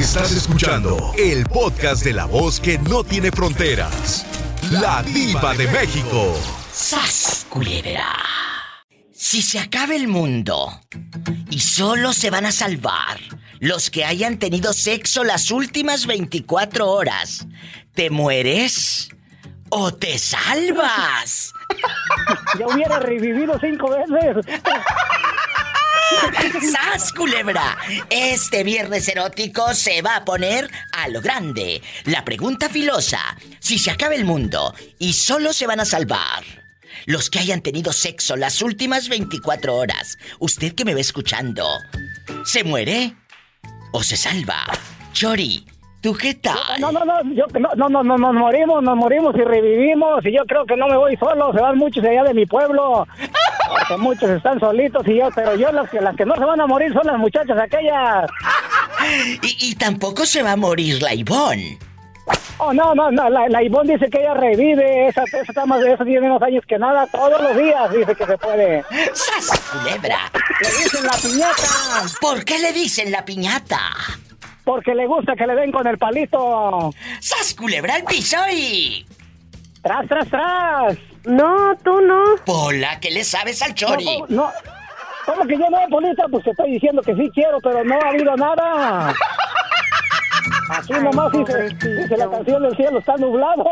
Estás escuchando el podcast de la voz que no tiene fronteras. La diva de México. ¡Sas, culebra! Si se acaba el mundo y solo se van a salvar los que hayan tenido sexo las últimas 24 horas, ¿te mueres o te salvas? Ya hubiera revivido cinco veces. ¡Sas, culebra! Este viernes erótico se va a poner a lo grande. La pregunta filosa. Si se acaba el mundo y solo se van a salvar los que hayan tenido sexo las últimas 24 horas, usted que me va escuchando, ¿se muere o se salva? Chori, ¿tú qué tal? No, no, no, yo, no, no, no, no, nos morimos, nos morimos y revivimos. Y yo creo que no me voy solo, se van muchos de allá de mi pueblo. Porque muchos están solitos y yo, pero yo las que, las que no se van a morir son las muchachas aquellas. Y, y tampoco se va a morir la Ivonne. Oh, no, no, no, la, la Ivonne dice que ella revive, esa, esa, está más, esa tiene menos años que nada, todos los días dice que se puede. ¡Sas, culebra! Le dicen la piñata, ¿Por qué le dicen la piñata? Porque le gusta que le den con el palito. ¡Sas, culebra al piso y... Tras, tras, tras. No, tú no. Pola, ¿qué le sabes al Chori? No, no. ¿Cómo que yo no, Polita? Pues te estoy diciendo que sí quiero, pero no ha habido nada. Aquí nomás dice, dice la canción del cielo está nublado.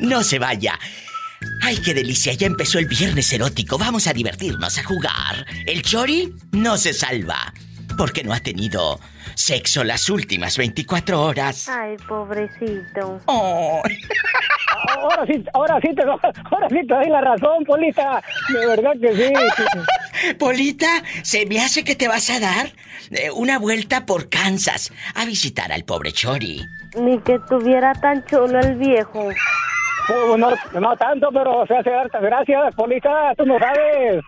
No se vaya. ¡Ay, qué delicia! Ya empezó el viernes erótico. Vamos a divertirnos, a jugar. El Chori no se salva. Porque no ha tenido sexo las últimas 24 horas. Ay, pobrecito. Oh. Ahora sí, ahora sí te, ahora sí te doy la razón, Polita. De verdad que sí. Polita, se me hace que te vas a dar eh, una vuelta por Kansas a visitar al pobre Chori. Ni que tuviera tan chulo el viejo. No, no tanto, pero se hace hartas gracias, Polita. Tú no sabes.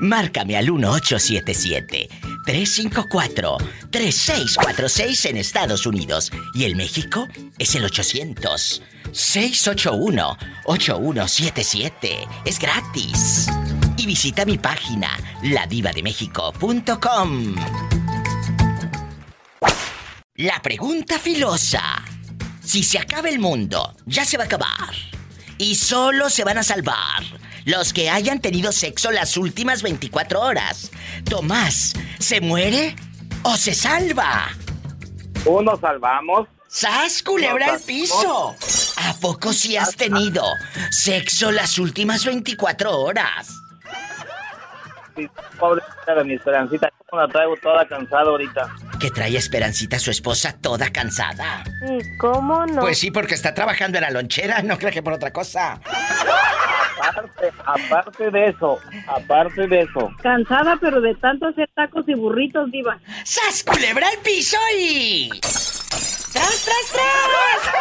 Márcame al 1877-354-3646 en Estados Unidos. Y el México es el 800-681-8177. Es gratis. Y visita mi página, ladivademéxico.com. La pregunta filosa. Si se acaba el mundo, ya se va a acabar. Y solo se van a salvar los que hayan tenido sexo las últimas 24 horas. Tomás, ¿se muere o se salva? Uno salvamos. ¡Sas, culebra al piso! ¿A poco si has tenido sexo las últimas 24 horas? Sí, pobre de mi esperancita, como la traigo toda cansada ahorita. Que trae Esperancita, su esposa, toda cansada. ¿Y cómo no? Pues sí, porque está trabajando en la lonchera, no creo que por otra cosa. Aparte, aparte de eso, aparte de eso. Cansada, pero de tanto hacer tacos y burritos, diva. ¡Sas, culebra al piso y... ¡Tras, tras, tras!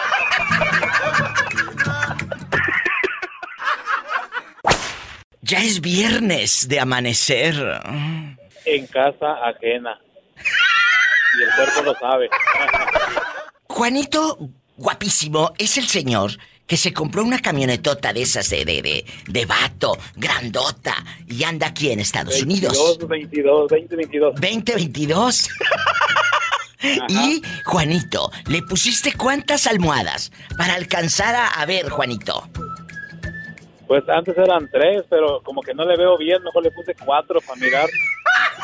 Ya es viernes de amanecer. En casa ajena. Y el cuerpo lo sabe. Juanito, guapísimo, es el señor que se compró una camionetota de esas de, de, de, de vato, grandota, y anda aquí en Estados Unidos. 22, 20, 22. 2022. y, Juanito, ¿le pusiste cuántas almohadas para alcanzar a, a ver, Juanito? Pues antes eran tres, pero como que no le veo bien, mejor le puse cuatro para mirar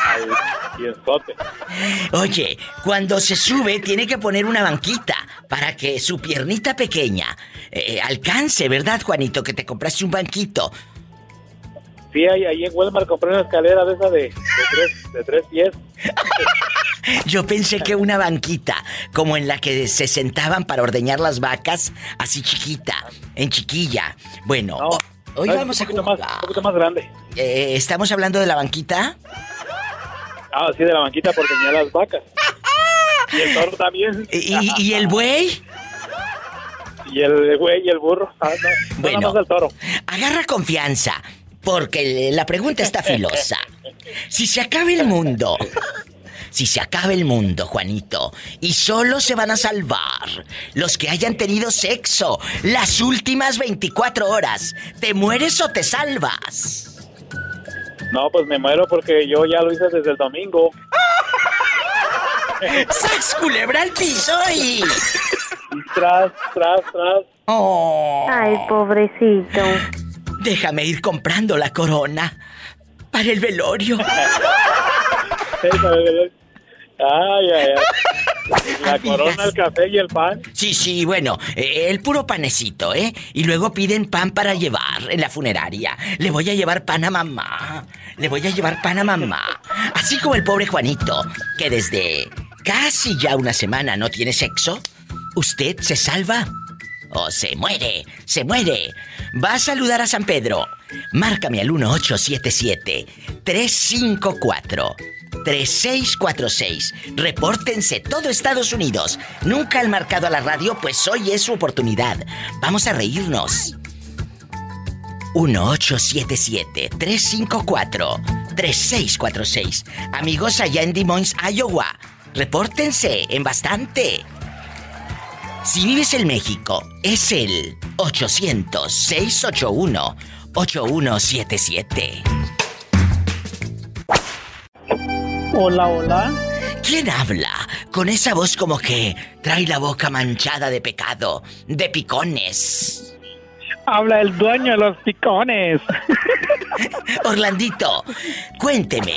al piensote. Oye, cuando se sube tiene que poner una banquita para que su piernita pequeña eh, alcance, ¿verdad, Juanito? Que te compraste un banquito. Sí, ahí, ahí en Walmart compré una escalera de esa de, de tres, de tres pies. Yo pensé que una banquita, como en la que se sentaban para ordeñar las vacas, así chiquita, en chiquilla. Bueno, No, ho- hoy no, vamos a un poquito más, jugar. un poquito más grande. Eh, ¿Estamos hablando de la banquita? Ah, sí, de la banquita por tenía las vacas. Y el toro también. ¿Y, el buey? Y el güey y el burro. Ah, no, no, Bueno. el toro. Agarra confianza, porque la pregunta está filosa. Si se acaba el mundo, si se acaba el mundo, Juanito, y solo se van a salvar los que hayan tenido sexo las últimas 24 horas, ¿te mueres o te salvas? No, pues me muero porque yo ya lo hice desde el domingo. ¡Sas, culebra al piso y... tras, tras, tras. Oh. Ay, pobrecito. Déjame ir comprando la corona para el velorio. Ay, ay, ay. La corona, el café y el pan. Sí, sí, bueno, eh, el puro panecito, ¿eh? Y luego piden pan para llevar en la funeraria. Le voy a llevar pan a mamá. Le voy a llevar pan a mamá. Así como el pobre Juanito, que desde casi ya una semana no tiene sexo. ¿Usted se salva? ¿O se muere? ¡Se muere! Va a saludar a San Pedro. Márcame al 1877 354 3646. Repórtense todo Estados Unidos. Nunca han marcado a la radio, pues hoy es su oportunidad. Vamos a reírnos. 1877-354-3646. Amigos allá en Des Moines, Iowa, repórtense en bastante. Si vives en México, es el 800-681-8177. Hola, hola. ¿Quién habla? Con esa voz como que trae la boca manchada de pecado, de picones. Habla el dueño de los picones. Orlandito, cuénteme,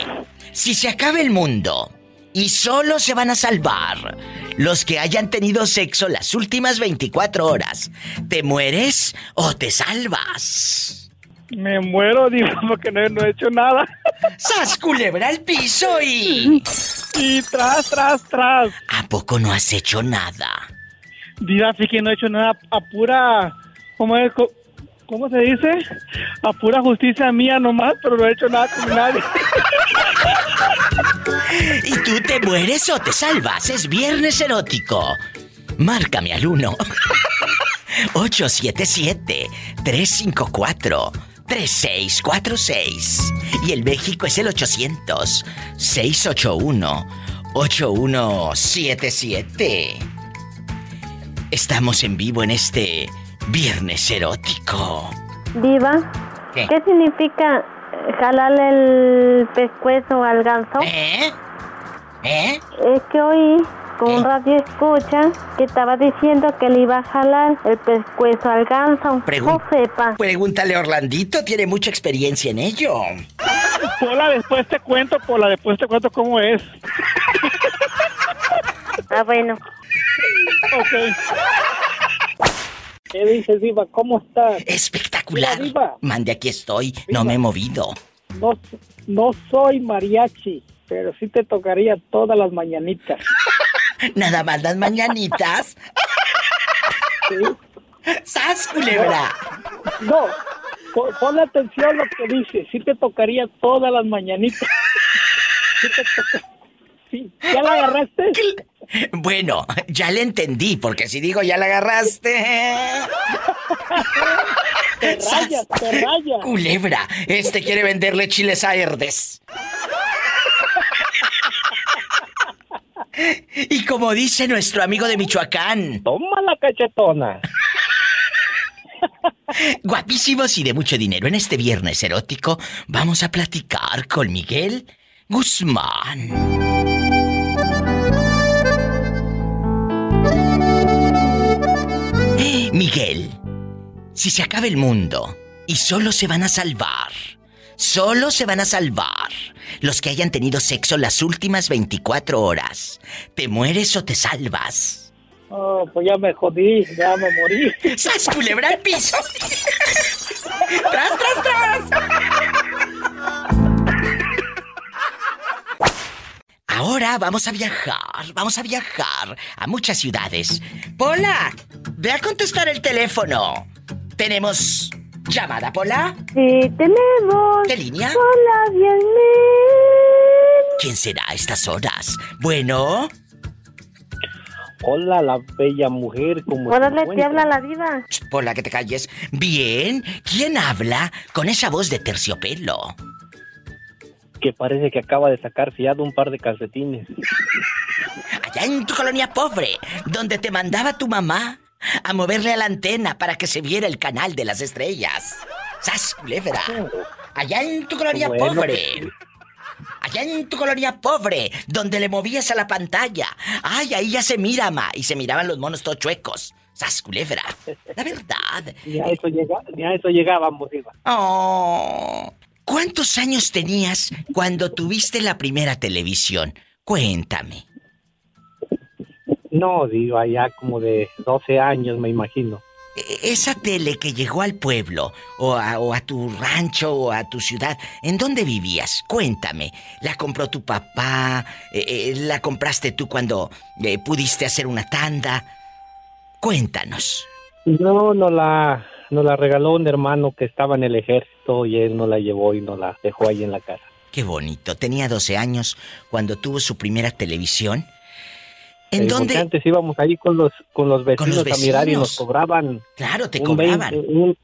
si se acaba el mundo y solo se van a salvar los que hayan tenido sexo las últimas 24 horas, ¿te mueres o te salvas? Me muero, digo, porque no, no he hecho nada. ¡Sas culebra al piso y... Y tras, tras, tras. ¿A poco no has hecho nada? Diga, sí que no he hecho nada a pura... ¿Cómo es? ¿Cómo se dice? A pura justicia mía nomás, pero no he hecho nada con nadie. ¿Y tú te mueres o te salvas? Es viernes erótico. Márcame al 1. 877-354-3646. Y el México es el 800-681-8177. Estamos en vivo en este viernes erótico. Diva, ¿Qué? ¿qué significa jalarle el pescuezo al ganso? ¿Eh? ¿Eh? Es que oí con un radio escucha que estaba diciendo que le iba a jalar el pescuezo al ganso. Pregun- no sepa. Pregúntale a Orlandito, tiene mucha experiencia en ello. Pola, después te cuento, Pola, después te cuento cómo es. Ah, bueno. Ok. ¿Qué dices, Diva? ¿Cómo estás? Espectacular. Mira, diva. Mande, aquí estoy. No me he movido. No, no soy mariachi, pero sí te tocaría todas las mañanitas. Nada más las mañanitas. ¡Sas, culebra! No, pon, pon atención a lo que dice. Sí te tocaría todas las mañanitas. Sí te sí. ¿Ya la agarraste? Bueno, ya le entendí, porque si digo ya la agarraste. Te rayas, te rayas. Culebra, este quiere venderle chiles a Herdes. Y como dice nuestro amigo de Michoacán, Toma la cachetona. guapísimos y de mucho dinero, en este viernes erótico vamos a platicar con Miguel Guzmán. Eh, Miguel, si se acaba el mundo y solo se van a salvar, solo se van a salvar los que hayan tenido sexo las últimas 24 horas, ¿te mueres o te salvas? Oh, pues ya me jodí, ya me morí. ¡Sas culebra al piso! ¡Tras, tras, tras! Ahora vamos a viajar, vamos a viajar a muchas ciudades. Pola, ve a contestar el teléfono. Tenemos llamada, Pola. Sí, tenemos. ¿Qué línea? Hola, bien. ¿Quién será a estas horas? Bueno, Hola, la bella mujer, como Órale, te habla la diva. Pola, que te calles. Bien, ¿quién habla con esa voz de terciopelo? Que parece que acaba de sacar fiado un par de calcetines. Allá en tu colonia pobre, donde te mandaba tu mamá a moverle a la antena para que se viera el canal de las estrellas. ¡Sas, culebra! Allá en tu colonia Bueno, pobre. Allá en tu colonia pobre, donde le movías a la pantalla. Ay, ahí ya se mira, ma. Y se miraban los monos todos chuecos. ¡Sas, culebra! La verdad. Ni a eso, llega, ni a eso llegábamos. Oh. ¿Cuántos años tenías cuando tuviste la primera televisión? Cuéntame. No, Diva, ya como de 12 años, me imagino. Esa tele que llegó al pueblo, o a, o a tu rancho, o a tu ciudad, ¿en dónde vivías? Cuéntame. ¿La compró tu papá? Eh, eh, ¿La compraste tú cuando eh, pudiste hacer una tanda? Cuéntanos. No, no la, nos la regaló un hermano que estaba en el ejército y él nos la llevó y nos la dejó ahí en la casa. Qué bonito. Tenía 12 años cuando tuvo su primera televisión. ¿En Eh, dónde? Antes íbamos ahí con los, con los Con vecinos, los a mirar y vecinos. nos cobraban Claro, te cobraban. 20, un-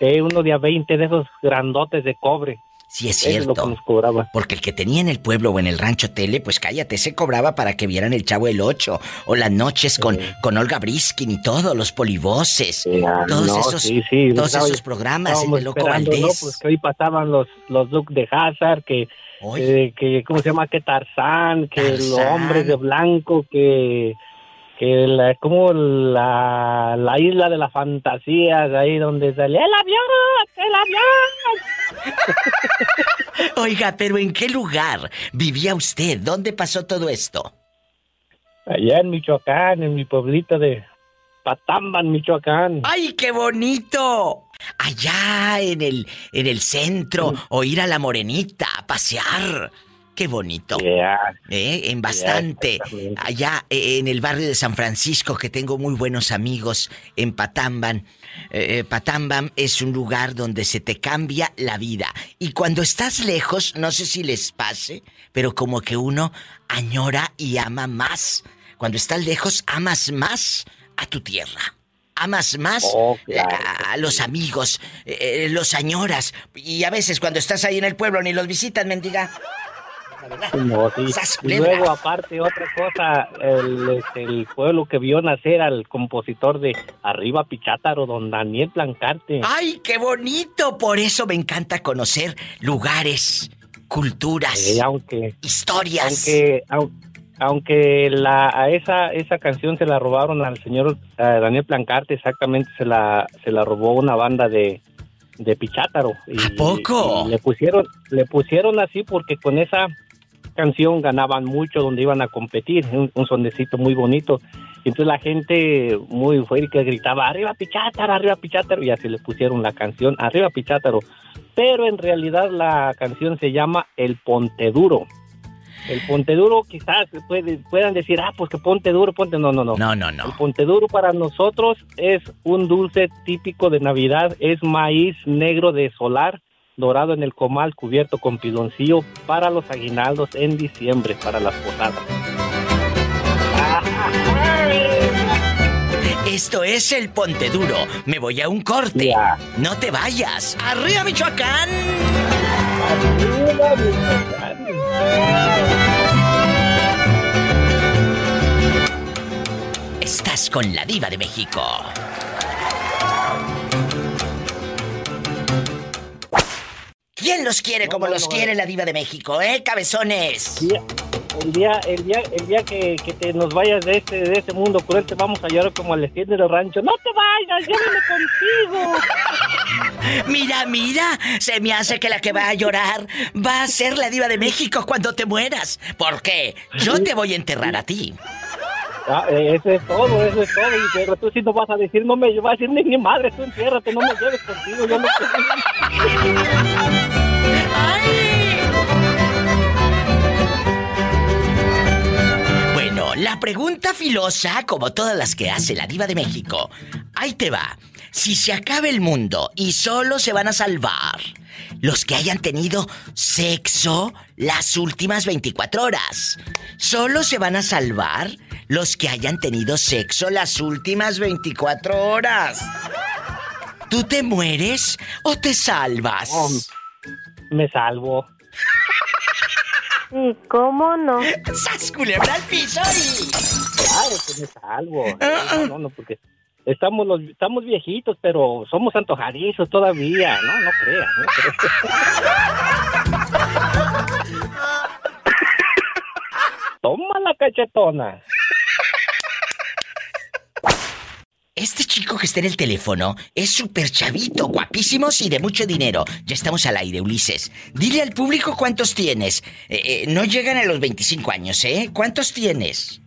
eh, uno de a 20 de esos grandotes de cobre. Sí, es Eso es lo que cierto. nos cobraban. Porque el que tenía en el pueblo o en el rancho tele, pues cállate, se cobraba para que vieran el Chavo el Ocho o las noches con, con Olga Briskin y todos los polivoces. Ya, todos no, esos, sí, sí, todos estaba- esos programas, el de Loco esperando, ¿no? Valdés. Pues que hoy pasaban los, los Duke de Hazard, que, eh, que, ¿cómo se llama? Que Tarzán, que los hombres de blanco, que, que la, como la, la isla de las fantasías, ahí donde salía el avión, el avión. Oiga, pero ¿en qué lugar vivía usted? ¿Dónde pasó todo esto? Allá en Michoacán, en mi pueblito de Patamban, Michoacán. ¡Ay, qué bonito! Allá en el, en el centro, o ir a la morenita a pasear. Qué bonito. ¿Eh? En bastante. Allá eh, en el barrio de San Francisco, que tengo muy buenos amigos en Patamban. Eh, eh, Patamban es un lugar donde se te cambia la vida. Y cuando estás lejos, no sé si les pase, pero como que uno añora y ama más. Cuando estás lejos, amas más a tu tierra. Amas más Oh, claro a, a los amigos, eh, eh, los añoras. Y a veces cuando estás ahí en el pueblo ni los visitas, mendiga. No, sí. Y luego, aparte, otra cosa, el, este, el pueblo que vio nacer al compositor de Arriba Pichátaro, don Daniel Plancarte. ¡Ay, qué bonito! Por eso me encanta conocer lugares, culturas, Eh, aunque, historias. aunque, au- aunque la, a esa, esa canción se la robaron al señor Daniel Plancarte, exactamente se la, se la robó una banda de, de Pichátaro. Y, ¿A poco? y le pusieron, le pusieron así porque con esa canción ganaban mucho donde iban a competir, un, un sonecito muy bonito. Y entonces la gente muy fuerte gritaba, arriba Pichátaro, arriba Pichátaro, y así le pusieron la canción, arriba Pichátaro. Pero en realidad la canción se llama El Ponte Duro. El Ponte Duro quizás puede- puedan decir, ah, pues que Ponte Duro, Ponte... No, no, no. No, no, no. El Ponte Duro para nosotros es un dulce típico de Navidad, es maíz negro de solar, dorado en el comal, cubierto con piloncillo para los aguinaldos en diciembre, para las posadas. Esto es el Ponte Duro. Me voy a un corte. No te vayas. ¡Arriba, Michoacán! Estás con la diva de México. ¿Quién los quiere como los quiere la diva de México, eh, cabezones? El día, el día, el día que, que te nos vayas de este, de este mundo cruel, te vamos a llorar como al estilo del rancho. ¡No te vayas! ¡Llévame contigo! Mira, mira, se me hace que la que va a llorar va a ser la diva de México cuando te mueras. Porque yo te voy a enterrar a ti. Ah, eh, eso es todo, eso es todo. Y pero tú sí no vas a decir, no me vas a decir ni mi madre, tú enciérrate, no me lleves contigo. Yo no Bueno, la pregunta filosa, como todas las que hace la diva de México. Ahí te va. Si se acaba el mundo y solo se van a salvar los que hayan tenido sexo las últimas 24 horas. Solo se van a salvar los que hayan tenido sexo las últimas 24 horas. ¿Tú te mueres o te salvas? me salvo. ¿Y cómo no? ¡Sas culebra al piso y... Claro que me salvo. No, no, no, porque estamos los, estamos viejitos, pero somos antojadizos todavía. No, no creas. No creas. Toma la cachetona. Este chico que está en el teléfono es súper chavito, guapísimos y de mucho dinero. Ya estamos al aire, Ulises. Dile al público cuántos tienes. Eh, eh, no llegan a los 25 años, ¿eh? ¿Cuántos tienes?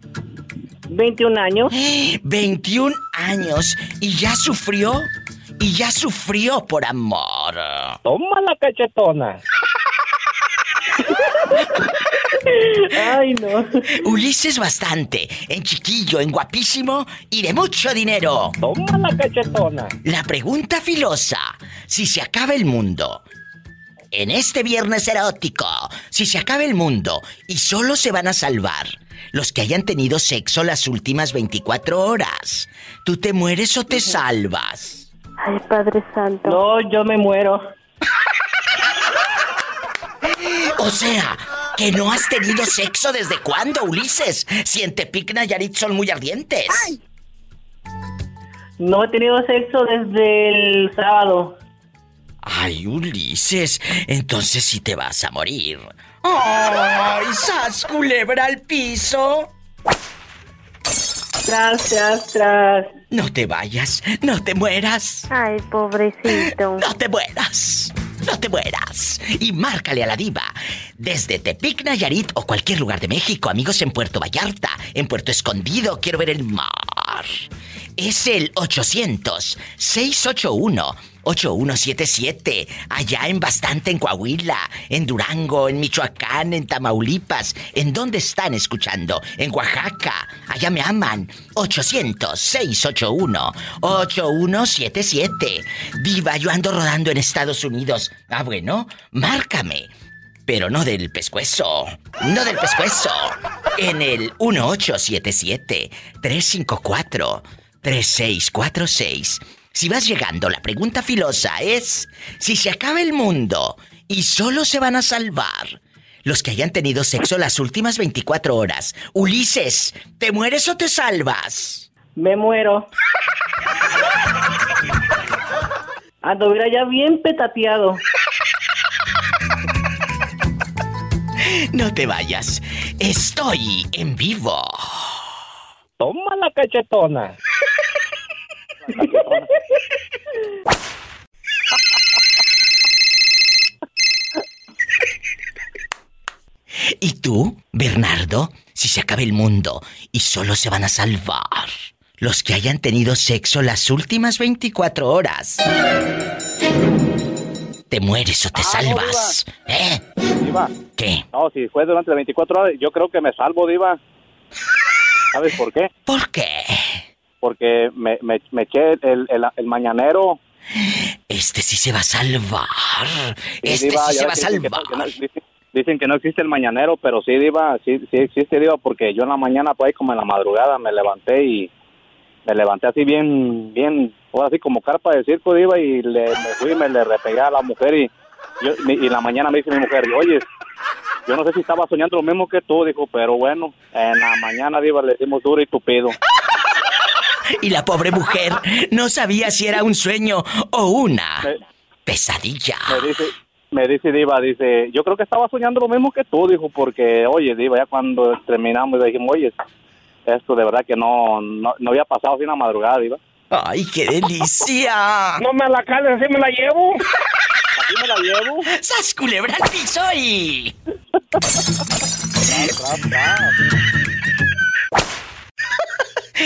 21 años. 21 años y ya sufrió. Y ya sufrió por amor. Toma la cachetona. Ay, no. Ulises bastante, en chiquillo, en guapísimo y de mucho dinero. Toma la cachetona. La pregunta filosa, si se acaba el mundo, en este viernes erótico, si se acaba el mundo y solo se van a salvar los que hayan tenido sexo las últimas 24 horas, ¿tú te mueres o te salvas? Ay, Padre Santo. No, yo me muero. O sea, que no has tenido sexo desde cuándo, Ulises, si en Tepic Nayarit son muy ardientes. No he tenido sexo desde el sábado. Ay, Ulises, entonces sí te vas a morir. ¡Ay, sas culebra al piso! Tras, tras, tras. No te vayas, no te mueras, Ay, pobrecito. no te mueras, no te mueras. Y márcale a la diva. Desde Tepic, Nayarit o cualquier lugar de México, amigos en Puerto Vallarta, en Puerto Escondido, quiero ver el mar. Es el 800-681-8177. Allá en Bastante, en Coahuila, en Durango, en Michoacán, en Tamaulipas. ¿En dónde están escuchando? En Oaxaca. Allá me aman. 800-681-8177. Viva, yo ando rodando en Estados Unidos. Ah, bueno, márcame. Pero no del pescuezo. No del pescuezo. En el 1877-354-3646. Si vas llegando, la pregunta filosa es, si se acaba el mundo y solo se van a salvar los que hayan tenido sexo las últimas 24 horas. Ulises, ¿te mueres o te salvas? Me muero. Anduviera ya bien petateado. No te vayas. Estoy en vivo. Toma la cachetona. ¿Y tú, Bernardo? Si se acaba el mundo y solo se van a salvar los que hayan tenido sexo las últimas 24 horas. ¿Te mueres o te Ah, no, salvas? ¿Eh? Diva. ¿Qué? No, si fue durante las 24 horas, yo creo que me salvo, Diva. ¿Sabes por qué? ¿Por qué? Porque me, me, me eché el, el, el mañanero. Este sí se va a salvar. Este Diva, sí se va a que que salvar. que dicen, que no existe el mañanero, pero sí, Diva, sí, sí existe, Diva, porque yo en la mañana, pues ahí como en la madrugada, me levanté y me levanté así bien, bien, ahora así como carpa de circo, Diva, y le, me fui y me le repegué a la mujer y, yo, y en la mañana me dice mi mujer, oye, yo no sé si estaba soñando lo mismo que tú, dijo, pero bueno, en la mañana, Diva, le decimos duro y tupido. Y la pobre mujer no sabía si era un sueño o una Me- pesadilla. me dice, me dice Diva, dice, yo creo que estaba soñando lo mismo que tú, dijo, porque, oye, Diva, ya cuando terminamos dijimos, oye, esto de verdad que no, no, no había pasado así en la madrugada, Diva. ¡Ay, qué delicia! No me la cales, así me la llevo. Así me la llevo. ¡Sas culebra al piso y...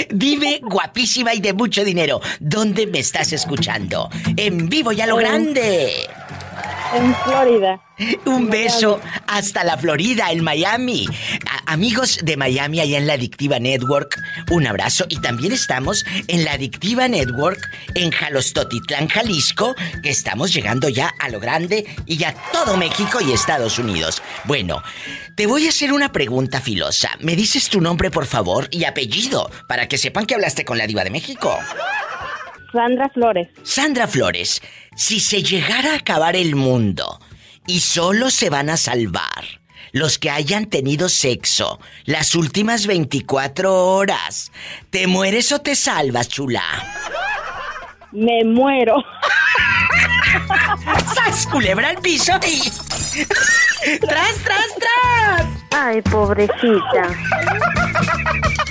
Dime, guapísima y de mucho dinero, ¿dónde me estás escuchando? En vivo y a lo grande. En Florida. Un beso hasta la Florida, en Miami. A- amigos de Miami, allá en la Adictiva Network, un abrazo. Y también estamos en la Adictiva Network en Jalostotitlán, Jalisco, que estamos llegando ya a lo grande y ya todo México y Estados Unidos. Bueno, te voy a hacer una pregunta filosa. ¿Me dices tu nombre, por favor, y apellido, para que sepan que hablaste con la Diva de México? Sandra Flores. Sandra Flores, si se llegara a acabar el mundo y solo se van a salvar los que hayan tenido sexo las últimas 24 horas, ¿te mueres o te salvas, chula? Me muero. ¡Sas, culebra al piso y... ¡Tras, tras, tras! Ay, pobrecita.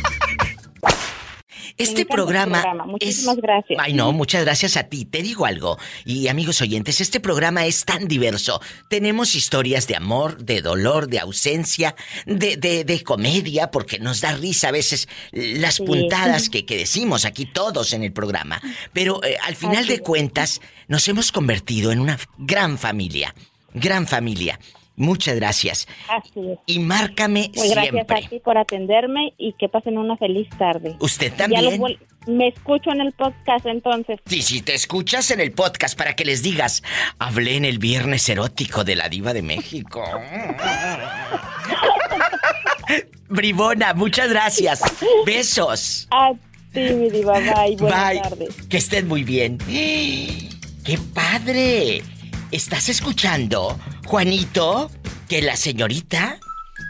Este programa. Muchísimas es... gracias. Ay, no, muchas gracias a ti. Te digo algo. Y amigos oyentes, este programa es tan diverso. Tenemos historias de amor, de dolor, de ausencia, de, de, de comedia, porque nos da risa a veces las Sí. puntadas que, que decimos aquí todos en el programa. Pero eh, al final Así de cuentas, nos hemos convertido en una gran familia. Gran familia. Muchas gracias. Así es. Y márcame Muy gracias siempre. a ti por atenderme y que pasen una feliz tarde. Usted también. me escucho en el podcast entonces. Sí, si te escuchas en el podcast para que les digas, hablé en el viernes erótico de la diva de México. Bribona, muchas gracias. Besos. A ti, mi diva. Bye. Buenas Bye. tardes. Que estén muy bien. ¡Qué padre! ¿Estás escuchando, Juanito? Que la señorita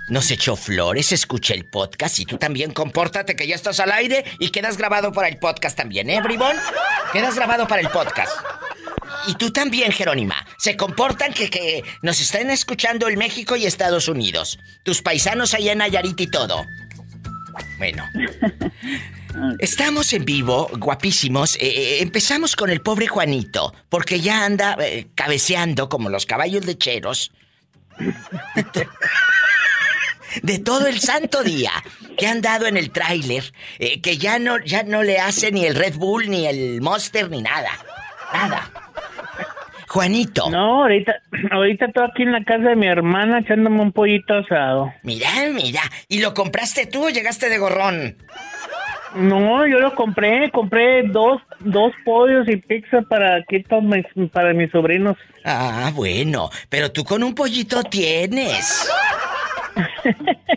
nos echó flores, escuché el podcast y tú también compórtate que ya estás al aire y quedas grabado para el podcast también, ¿eh, Bribón? Quedas grabado para el podcast. Y tú también, Jerónima. Se comportan que, que nos están escuchando en México y Estados Unidos. Tus paisanos allá en Nayarit y todo. Bueno. Estamos en vivo, guapísimos. Eh, eh, empezamos con el pobre Juanito, porque ya anda eh, cabeceando como los caballos lecheros. De todo el santo día que han dado en el tráiler, eh, que ya no, ya no le hace ni el Red Bull, ni el Monster, ni nada. Nada. Juanito. No, ahorita, ahorita estoy aquí en la casa de mi hermana echándome un pollito asado. Mira, mira. ¿Y lo compraste tú o llegaste de gorrón? No, yo lo compré, compré dos, dos pollos y pizza para aquí todos mis- para mis sobrinos. Ah, bueno. Pero tú con un pollito tienes.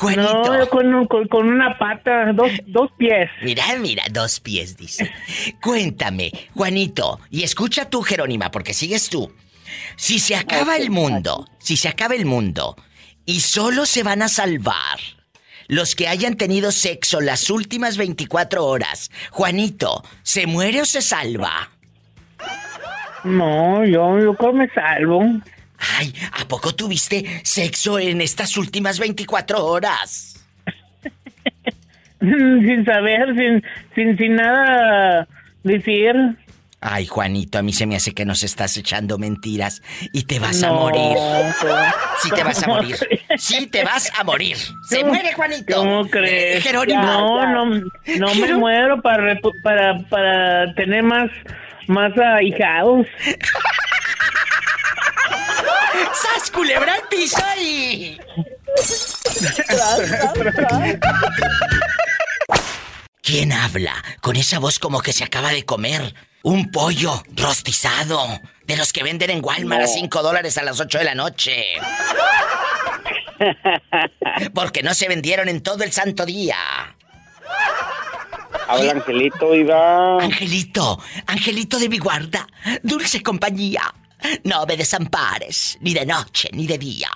Juanito. No, yo con, un- con, con una pata, dos, dos pies. Mira, mira, dos pies, dice. Cuéntame, Juanito, y escucha tú, Jerónima, porque sigues tú. Si se acaba el mundo, si se acaba el mundo, y solo se van a salvar los que hayan tenido sexo las últimas 24 horas, Juanito, ¿se muere o se salva? No, yo, yo creo me salvo. Ay, ¿a poco tuviste sexo en estas últimas 24 horas? sin saber, sin, sin, sin nada decir. Ay, Juanito, a mí se me hace que nos estás echando mentiras y te vas a No, morir. ¿cómo- Sí te vas a morir. Crees? Sí te vas a morir. Se ¿Cómo- muere Juanito. ¿Cómo crees? Eh, Jerónimo. No, no, no me muero para, para, para tener más, más ahijados. ¡Sas, culebra al piso y... ¿Quién habla con esa voz como que se acaba de comer un pollo rostizado de los que venden en Walmart a 5 dólares a las 8 de la noche? Porque no se vendieron en todo el santo día. Habla Angelito, Iba. Angelito, Angelito de mi guarda, dulce compañía. No me desampares, ni de noche, ni de día.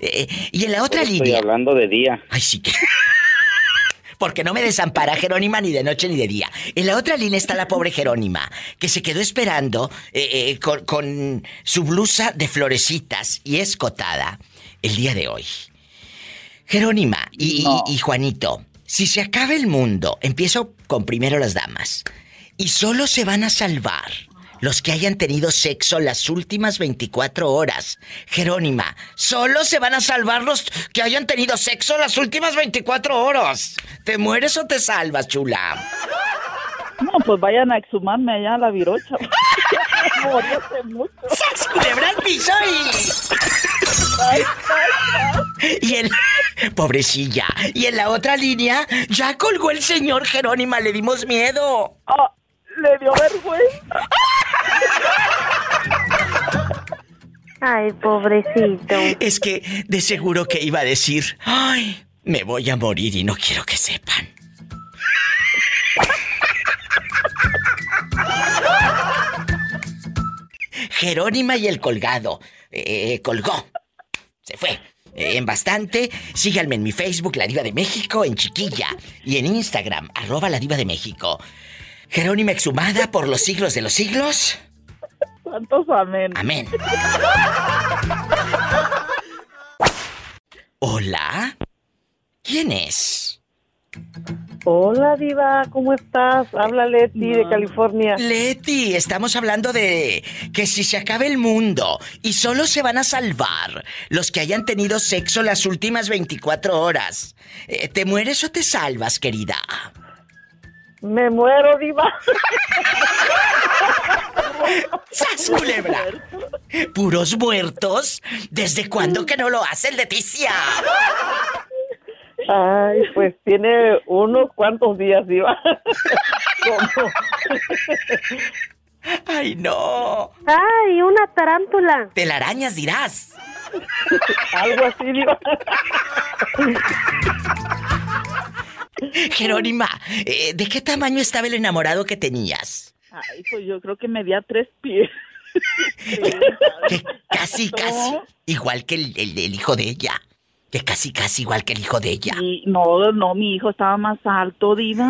Eh, y en la otra Estoy línea. hablando de día. Ay, sí que. Porque no me desampara Jerónima ni de noche ni de día. En la otra línea está la pobre Jerónima, que se quedó esperando eh, eh, con, con su blusa de florecitas y escotada el día de hoy. Jerónima y, y- No. y Juanito, si se acaba el mundo, empiezo con primero las damas, y solo se van a salvar los que hayan tenido sexo las últimas 24 horas. Jerónima, solo se van a salvar los que hayan tenido sexo las últimas 24 horas. ¿Te mueres o te salvas, chula? No, pues vayan a exhumarme allá a la virocha. Morí hace mucho. ¡Sas, culebra al piso y... Y el... Pobrecilla. Y en la otra línea, ya colgó el señor Jerónima, le dimos miedo. Ah, le dio vergüenza. Ay, pobrecito. Es que de seguro que iba a decir, ay, me voy a morir y no quiero que sepan. Jerónima y el colgado. Eh, colgó. Se fue. Eh, en bastante. Síganme en mi Facebook, La Diva de México, en Chiquilla. Y en Instagram, arroba La Diva de México. Jerónima exhumada por los siglos de los siglos. Santos amén. Amén. Hola. ¿Quién es? Hola, Diva, ¿cómo estás? Habla Leti de California. Leti, estamos hablando de que si se acaba el mundo y solo se van a salvar los que hayan tenido sexo las últimas 24 horas, eh, ¿te mueres o te salvas, querida? Me muero, Diva. ¡Sas, culebra! ¿Puros muertos? ¿Desde cuándo que no lo hace Leticia? Ay, pues tiene unos cuantos días, Diva. ¡Ay, no! ¡Ay, una tarántula! Telarañas dirás. Algo así, Diva. Jerónima, eh, ¿de qué tamaño estaba el enamorado que tenías? Ay, pues yo creo que medía tres pies. Que casi, casi, igual que el, el- el hijo de ella. Que casi, casi igual que el hijo de ella. Y no, no, mi hijo estaba más alto, Diva.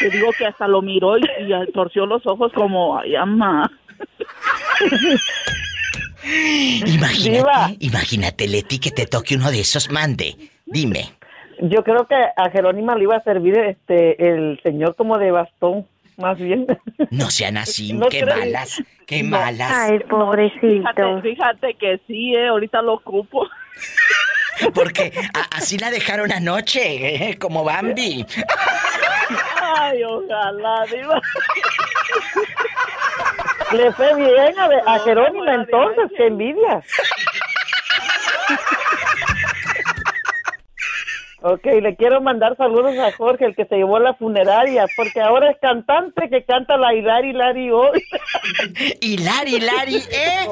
Te digo que hasta lo miró y, y torció los ojos como, ay, ama. Imagínate, Diva. imagínate, Leti, que te toque uno de esos. Mande, dime. Yo creo que a Jerónima le iba a servir este el señor como de bastón, más bien. No sean así, No qué creo. malas, qué No. malas. Ay, pobrecito. Fíjate, fíjate que sí, eh, ahorita lo ocupo. Porque así la dejaron anoche, ¿eh? como Bambi. Ay, ojalá, Diva. Le fue bien a, a Jerónima entonces, qué envidia. Ok, le quiero mandar saludos a Jorge, el que se llevó a la funeraria, porque ahora es cantante que canta la Hilari Hilari hoy. Hilari, Hilari, ¿eh?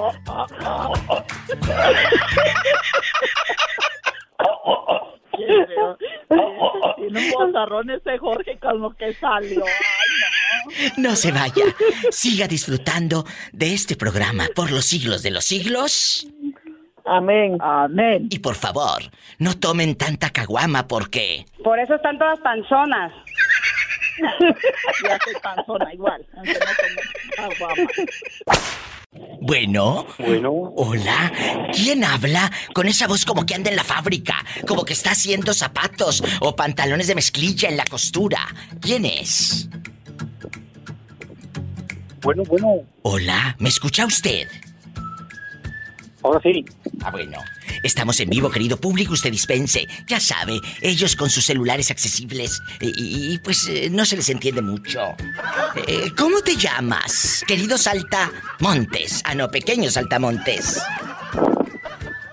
Tiene un bozarrón ese Jorge con lo que salió. Ay, No se vaya. Siga disfrutando de este programa por los siglos de los siglos. Amén. Amén. Y por favor, no tomen tanta caguama porque... Por eso están todas panzonas. Ya soy panzona igual. aunque no tomo caguama. Bueno. Bueno. Hola. ¿Quién habla con esa voz como que anda en la fábrica? Como que está haciendo zapatos o pantalones de mezclilla en la costura. ¿Quién es? Bueno, bueno. Hola, ¿me escucha usted? Ahora sí. Ah, bueno. Estamos en vivo, querido público. Usted dispense. Ya sabe, ellos con sus celulares accesibles. Y, y, pues eh, no se les entiende mucho. Eh, ¿Cómo te llamas, querido Saltamontes? Ah, no, pequeño Saltamontes.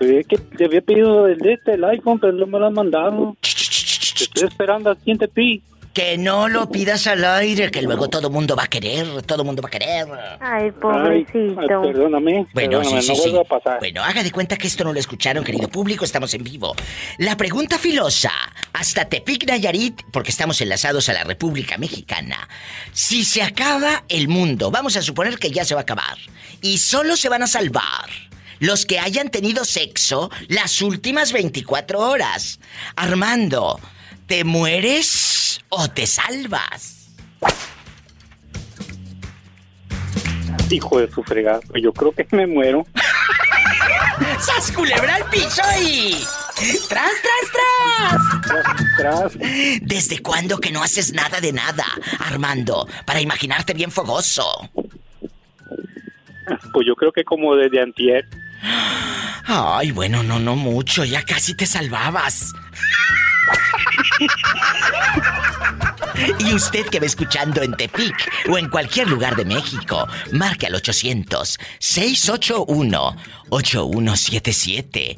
Es que te había pedido el de este, el iPhone, pero no me lo han mandado. Te estoy esperando al siguiente pi. Que no lo pidas al aire, que luego todo mundo va a querer, todo mundo va a querer. Ay, pobrecito. Ay, perdóname. Bueno, perdóname, sí, no sí, sí. vuelve a pasar. Bueno, haga de cuenta que esto no lo escucharon, querido público, estamos en vivo. La pregunta filosa, hasta Tepic Nayarit, porque estamos enlazados a la República Mexicana. Si se acaba el mundo, vamos a suponer que ya se va a acabar, y solo se van a salvar los que hayan tenido sexo las últimas 24 horas. Armando, ¿te mueres o te salvas? Hijo de su fregada. Yo creo que me muero. ¡Sas culebra al piso y... ¡Tras, tras, tras! Tras. ¿Desde cuándo que no haces nada de nada, Armando? Para imaginarte bien fogoso. Pues yo creo que como desde antier. Ay, bueno, no, no mucho, ya casi te salvabas. Y usted que va escuchando en Tepic o en cualquier lugar de México, marque al 800-681-8177.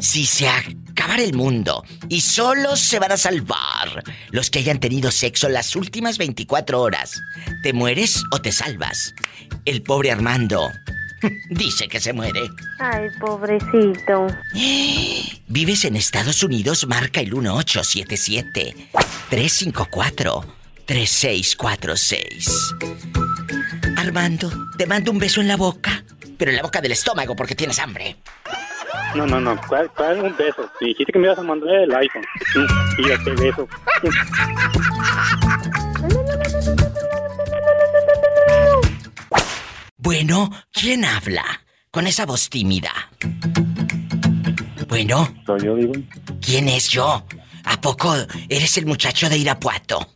Si se acabara el mundo y solo se van a salvar los que hayan tenido sexo las últimas 24 horas, ¿te mueres o te salvas? El pobre Armando dice que se muere. Ay, pobrecito. ¿Vives en Estados Unidos? Marca el 1877-354-3646. Armando, te mando un beso en la boca, pero en la boca del estómago porque tienes hambre. No, no, no. ¿Cuál, cuál un beso? Me dijiste que me ibas a mandar el iPhone. Y ya qué beso. Bueno, ¿quién habla? Con esa voz tímida. Bueno. Soy yo, Diva. ¿Quién es yo? ¿A poco eres el muchacho de Irapuato?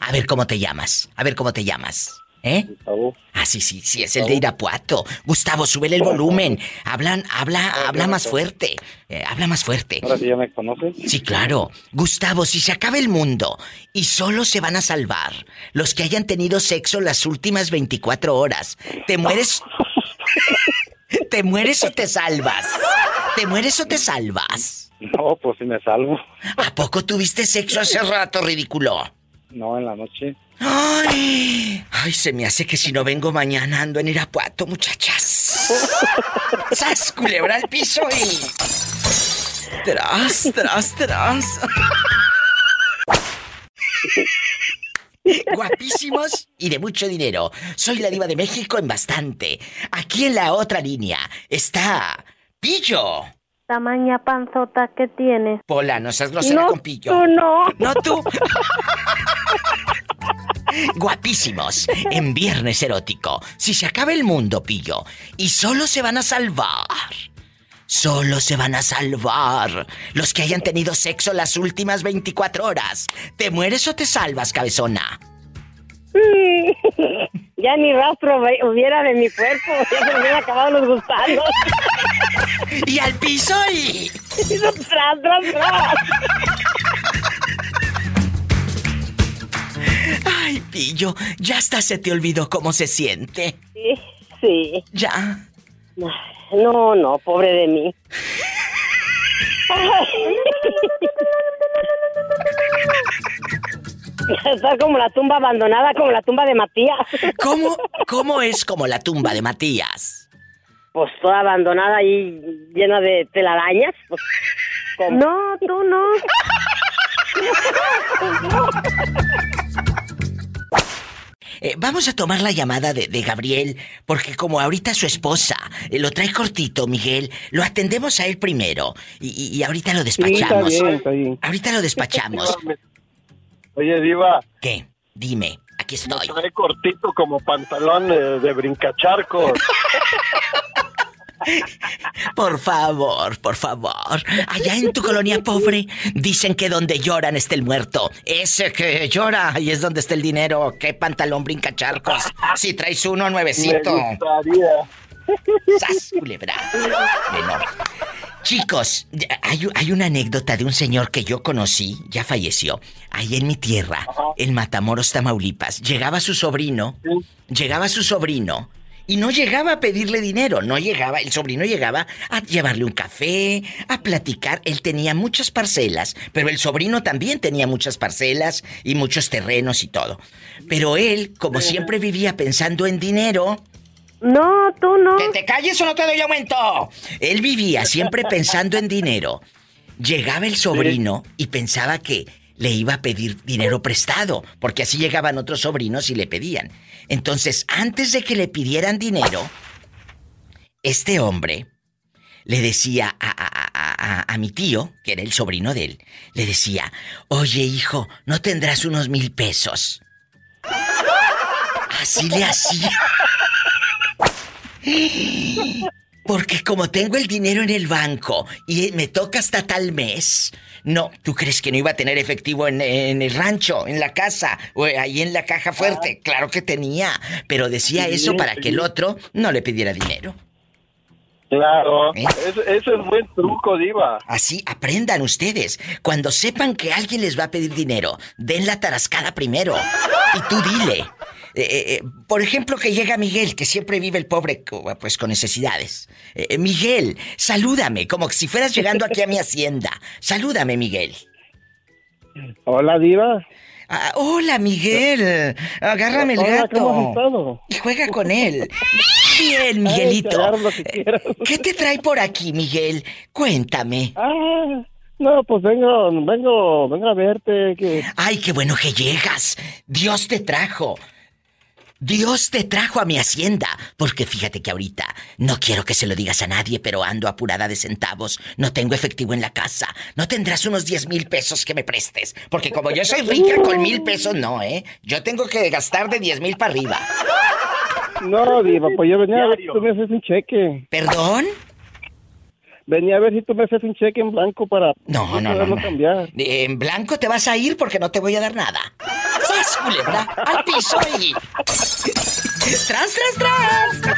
A ver cómo te llamas. A ver cómo te llamas. ¿Eh? Gustavo. Ah, sí, sí, sí, es el de Irapuato. Gustavo, súbele el volumen. Hablan, habla, habla más fuerte. Eh, habla más fuerte. Ahora sí ya me conoces. Sí, claro. Gustavo, si se acaba el mundo y solo se van a salvar los que hayan tenido sexo las últimas 24 horas, ¿te mueres? ¿Te mueres o te salvas? ¿Te mueres o te salvas? No, pues si me salvo. ¿A poco tuviste sexo hace rato, ridículo? No, en la noche. Ay, ay, se me hace que si no vengo mañana ando en Irapuato, muchachas. ¡Sas, culebra al piso y... Tras, tras, tras. Guapísimos y de mucho dinero. Soy la diva de México en bastante. Aquí en la otra línea está Pillo. Tamaña panzota que tiene. Pola, no seas grosera No, con Pillo. tú no. No tú. Guapísimos, en Viernes Erótico. Si se acaba el mundo, Pillo, y solo se van a salvar. Solo se van a salvar los que hayan tenido sexo las últimas 24 horas. ¿Te mueres o te salvas, cabezona? Ya ni rastro hubiera de mi cuerpo, ya se me hubieran acabado los gusanos. Y al piso y... tras, tras, tras. Ay, Pillo, ya hasta se te olvidó cómo se siente. Sí, sí. Ya. No, no, pobre de mí. Está como la tumba abandonada, como la tumba de Matías. ¿Cómo, cómo es como la tumba de Matías? Pues toda abandonada ahí, llena de telarañas. Pues, No, tú no. Eh, vamos a tomar la llamada de, de Gabriel, porque como ahorita su esposa eh, lo trae cortito, Miguel, lo atendemos a él primero. Y, y- y ahorita lo Sí, está despachamos. bien, está bien. Ahorita lo despachamos. Oye, Diva. ¿Qué? Dime, aquí estoy. Me trae cortito como pantalón eh, de brincacharcos. Por favor, por favor. Allá en tu colonia pobre dicen que donde lloran está el muerto. Ese que llora y es donde está el dinero. ¿Qué pantalón brinca charcos? Si traes uno nuevecito. Me gustaría. ¡Sas, culebra! Bueno, chicos, hay una anécdota de un señor que yo conocí, ya falleció, ahí en mi tierra, en Matamoros, Tamaulipas. Llegaba su sobrino, llegaba su sobrino. Y no llegaba a pedirle dinero, no llegaba, el sobrino llegaba a llevarle un café, a platicar. Él tenía muchas parcelas, pero el sobrino también tenía muchas parcelas y muchos terrenos y todo. Pero él, como siempre vivía pensando en dinero, No, tú no. ¡Que te calles o no te doy aumento! Él vivía siempre pensando en dinero. Llegaba el sobrino y pensaba que le iba a pedir dinero prestado, porque así llegaban otros sobrinos y le pedían. Entonces, antes de que le pidieran dinero, este hombre le decía a, a- a- a- a mi tío, que era el sobrino de él, le decía, oye hijo, ¿no tendrás unos mil pesos? Así le hacía. Porque como tengo el dinero en el banco y me toca hasta tal mes, no, ¿tú crees que no iba a tener efectivo en, en el rancho, en la casa o ahí en la caja fuerte? Claro que tenía, pero decía Sí, eso para que el otro no le pidiera dinero. Claro. ¿Eh? Es- ese es buen truco, Diva. Así aprendan ustedes. Cuando sepan que alguien les va a pedir dinero, den la tarascada primero. Y tú dile. Eh, eh, eh, por ejemplo, que llega Miguel, que siempre vive el pobre pues con necesidades. Eh, Miguel, salúdame, como si fueras llegando aquí a mi hacienda. Salúdame, Miguel. Hola, Diva. Ah, hola, Miguel. Agárrame el Hola, ¿cómo has gato. Y juega con él. Bien, Miguelito. ¿Qué te trae por aquí, Miguel? Cuéntame. Ah, no, pues vengo, vengo, vengo a verte. Que... Ay, qué bueno que llegas. Dios te trajo. Dios te trajo a mi hacienda. Porque fíjate que ahorita no quiero que se lo digas a nadie, pero ando apurada de centavos. No tengo efectivo en la casa. No tendrás unos 10 mil pesos que me prestes. Porque como yo soy rica con mil pesos, no, ¿eh? Yo tengo que gastar de 10 mil para arriba. No, Diva, pues yo venía a ver si tú me haces un cheque. ¿Perdón? Venía a ver si tú me haces un cheque en blanco para No, no, no, no. cambiar. En blanco te vas a ir porque no te voy a dar nada. ¡Sas, culebra! ¡Al piso y... ¡Tras, tras, tras!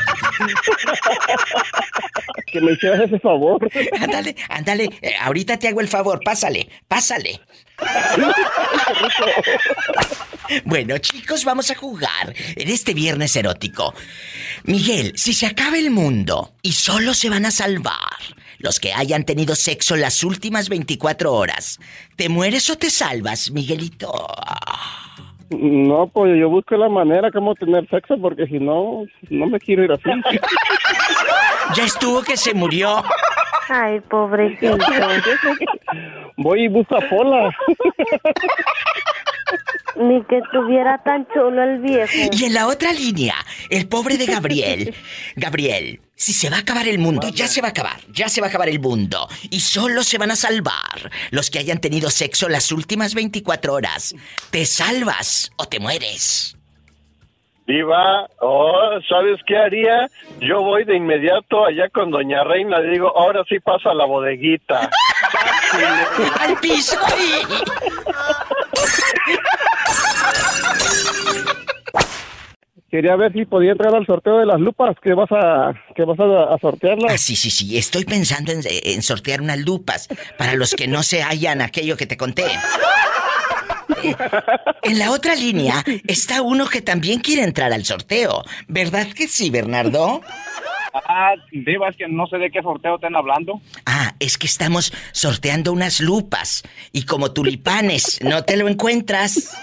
Que me hicieras ese favor. Ándale, ándale. eh, ahorita te hago el favor. Pásale, pásale. Bueno, chicos, vamos a jugar en este viernes erótico. Miguel, si se acaba el mundo y solo se van a salvar los que hayan tenido sexo las últimas 24 horas, ¿te mueres o te salvas, Miguelito? No, pues yo busco la manera como tener sexo porque si no, no me quiero ir así. Ya estuvo que se murió. Ay, pobrecito. Voy y busco a Pola. Ni que estuviera tan chulo el viejo. Y en la otra línea, el pobre de Gabriel. Gabriel, si se va a acabar el mundo, ya se va a acabar, ya se va a acabar el mundo. Y solo se van a salvar los que hayan tenido sexo las últimas 24 horas. ¿Te salvas o te mueres? Diva, oh, ¿sabes qué haría? Yo voy de inmediato allá con Doña Reina, digo, ahora sí pasa a la bodeguita. ¡Al piso! Quería ver si podía entrar al sorteo de las lupas que vas a que vas a, a sortearlas. Ah, sí, sí, sí. Estoy pensando en, en sortear unas lupas para los que no se hallan aquello que te conté. En la otra línea está uno que también quiere entrar al sorteo. ¿Verdad que sí, Bernardo? Ah, Diva, es que no sé de qué sorteo están hablando. Ah, es que estamos sorteando unas lupas. Y como tulipanes, no te lo encuentras.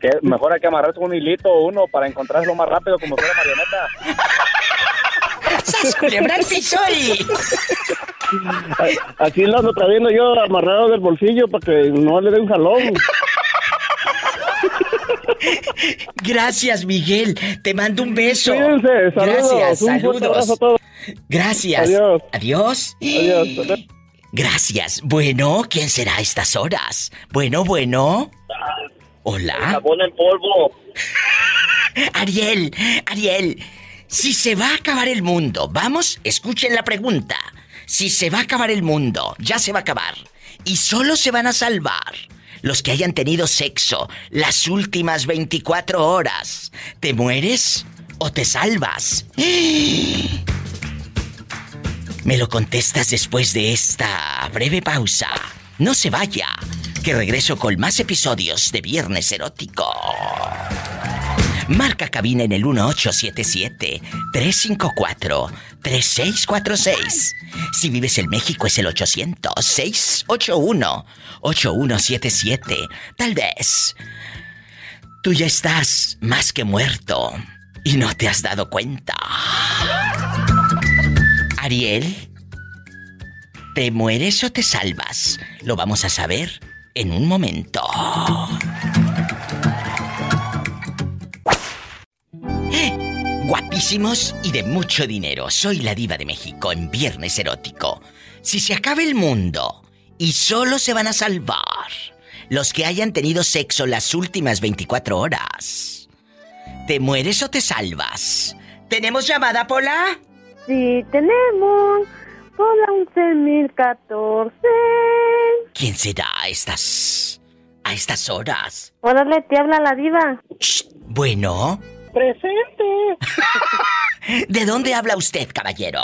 Que mejor hay que amarrarse un hilito o uno para encontrarlo más rápido como fuera marioneta. ¡Sas, culebra al piso y- Así lo ando trayendo yo amarrado del bolsillo para que no le dé un jalón. Gracias, Miguel. Te mando un beso. Cuídense, saludos, Gracias, un abrazo a saludos. todos. Gracias. Adiós. Adiós. Adiós. Gracias. Bueno, ¿quién será a estas horas? Bueno, bueno. Hola. Jabón en polvo. Ariel, Ariel, si se va a acabar el mundo, vamos, escuchen la pregunta. Si se va a acabar el mundo, ya se va a acabar. Y solo se van a salvar los que hayan tenido sexo las últimas 24 horas. ¿Te mueres o te salvas? Me lo contestas después de esta breve pausa. No se vaya, que regreso con más episodios de Viernes Erótico. Marca cabina en el 1877-354-3646. Si vives en México es el 800-681-8177. Tal vez tú ya estás más que muerto y no te has dado cuenta. Ariel, ¿te mueres o te salvas? Lo vamos a saber en un momento. Guapísimos y de mucho dinero. Soy la diva de México en Viernes Erótico. Si se acaba el mundo y solo se van a salvar los que hayan tenido sexo las últimas 24 horas, ¿te mueres o te salvas? ¿Tenemos llamada, Pola? Sí, tenemos. Pola 11014. ¿Quién será a estas a estas horas? Órale, te habla la diva. Bueno, Presente. ¿de dónde habla usted, caballero?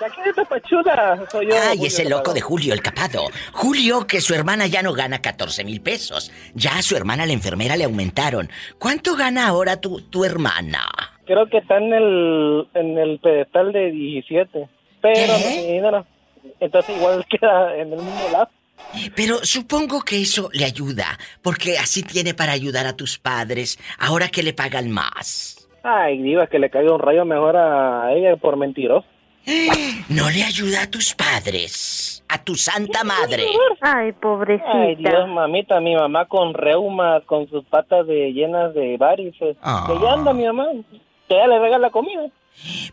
De aquí de Tapachula soy yo. Ay, Julio ese loco Capado. de Julio, el capado. Julio, que su hermana ya no gana 14 mil pesos. Ya a su hermana, la enfermera, le aumentaron. ¿Cuánto gana ahora tu, tu hermana? Creo que está en el, en el pedestal de 17. Pero no tiene dinero. Entonces igual queda en el mismo lado. Pero supongo que eso le ayuda, porque así tiene para ayudar a tus padres, ahora que le pagan más. Ay, diva, que le caiga un rayo mejor a ella por mentiroso. No le ayuda a tus padres, a tu santa madre. Ay, pobrecita. Ay, Dios, mamita, mi mamá con reumas, con sus patas de llenas de varices. Ah. Que ya anda mi mamá, que ella le regala comida.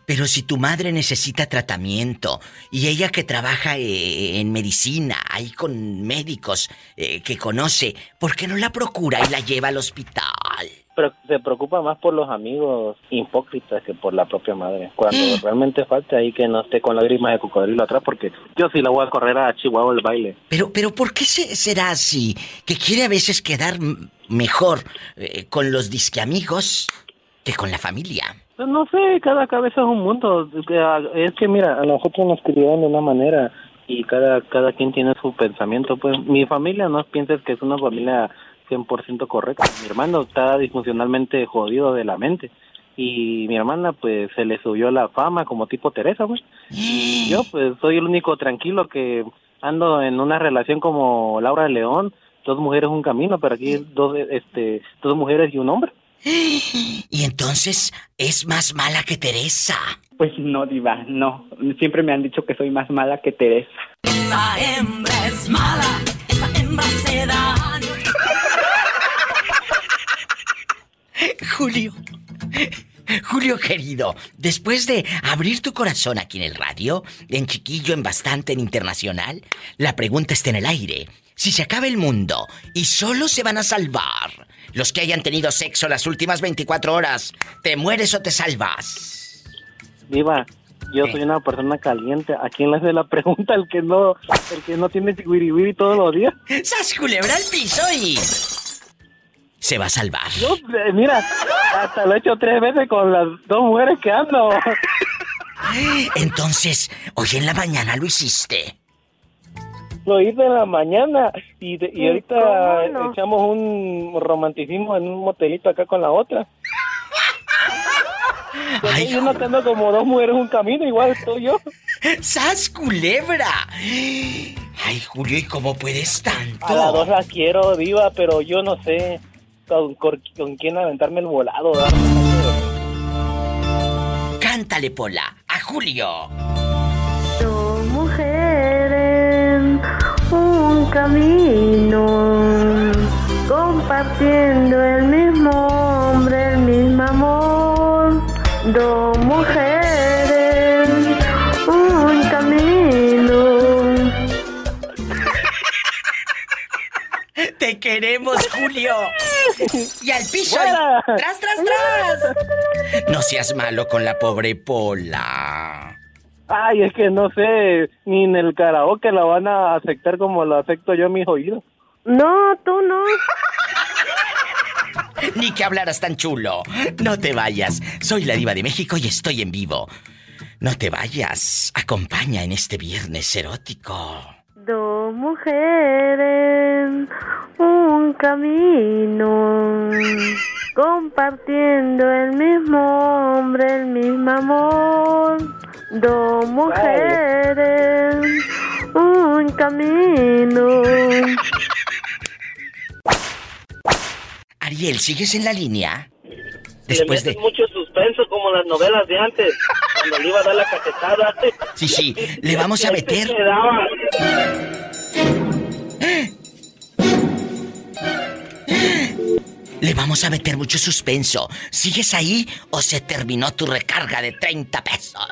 Pero si tu madre necesita tratamiento y ella que trabaja eh, en medicina, ahí con médicos eh, que conoce, ¿por qué no la procura y la lleva al hospital? pero se preocupa más por los amigos hipócritas que por la propia madre. Cuando realmente falta ahí que no esté con lágrimas de cocodrilo atrás, porque yo sí la voy a correr a Chihuahua el baile. Pero, pero ¿por qué se- será así? Que quiere a veces quedar mejor eh, con los disque amigos que con la familia. Pues no sé, cada cabeza es un mundo. Es que mira, a nosotros nos criaron de una manera y cada cada quien tiene su pensamiento. Pues mi familia no pienses que es una familia 100% correcta. Mi hermano está disfuncionalmente jodido de la mente. Y mi hermana, pues, se le subió la fama como tipo Teresa, pues. Y yo, pues, soy el único tranquilo que ando en una relación como Laura León, dos mujeres, un camino, pero aquí dos, este, dos mujeres y un hombre. Y entonces es más mala que Teresa. Pues no, diva, no. Siempre me han dicho que soy más mala que Teresa. Esa hembra es mala, esa hembra se daño. Julio. Julio querido, después de abrir tu corazón aquí en el radio, en chiquillo, en bastante, en internacional, la pregunta está en el aire. Si se acaba el mundo y solo se van a salvar los que hayan tenido sexo las últimas 24 horas, ¿te mueres o te salvas? Diva, yo soy una persona caliente. ¿A quién le hace la pregunta el que no, el que no tiene wiri todos los días? ¡Sas culebra al piso y... Se va a salvar. Yo, eh, mira, hasta lo he hecho tres veces con las dos mujeres que ando. Entonces, hoy en la mañana lo hiciste. Lo hice en la mañana y, de- y ahorita echamos un romanticismo en un motelito acá con la otra. Ay, yo no tengo como dos mujeres un camino, igual estoy yo. ¡Sas culebra! Ay, Julio, ¿y cómo puedes tanto? A las dos las quiero, diva, pero yo no sé con, con- con quién aventarme el volado. Cántale, Pola, a Julio. Camino, compartiendo el mismo hombre, el mismo amor. Dos mujeres, un camino. Te queremos, Julio. Y al piso. ¡Tras, tras, tras! No seas malo con la pobre Pola. Ay, es que no sé, ni en el karaoke la van a aceptar como lo acepto yo en mis oídos. No, tú no. Ni que hablaras tan chulo. No te vayas. Soy la diva de México y estoy en vivo. No te vayas. Acompaña en este viernes erótico. Dos mujeres, un camino, compartiendo el mismo hombre, el mismo amor. Dos mujeres, un camino. Ariel, ¿sigues en la línea? Le Después de... mucho suspenso como las novelas de antes, cuando le iba a dar la cachetada. Sí, sí, le vamos a se meter... Le vamos a meter mucho suspenso. ¿Sigues ahí o se terminó tu recarga de 30 pesos?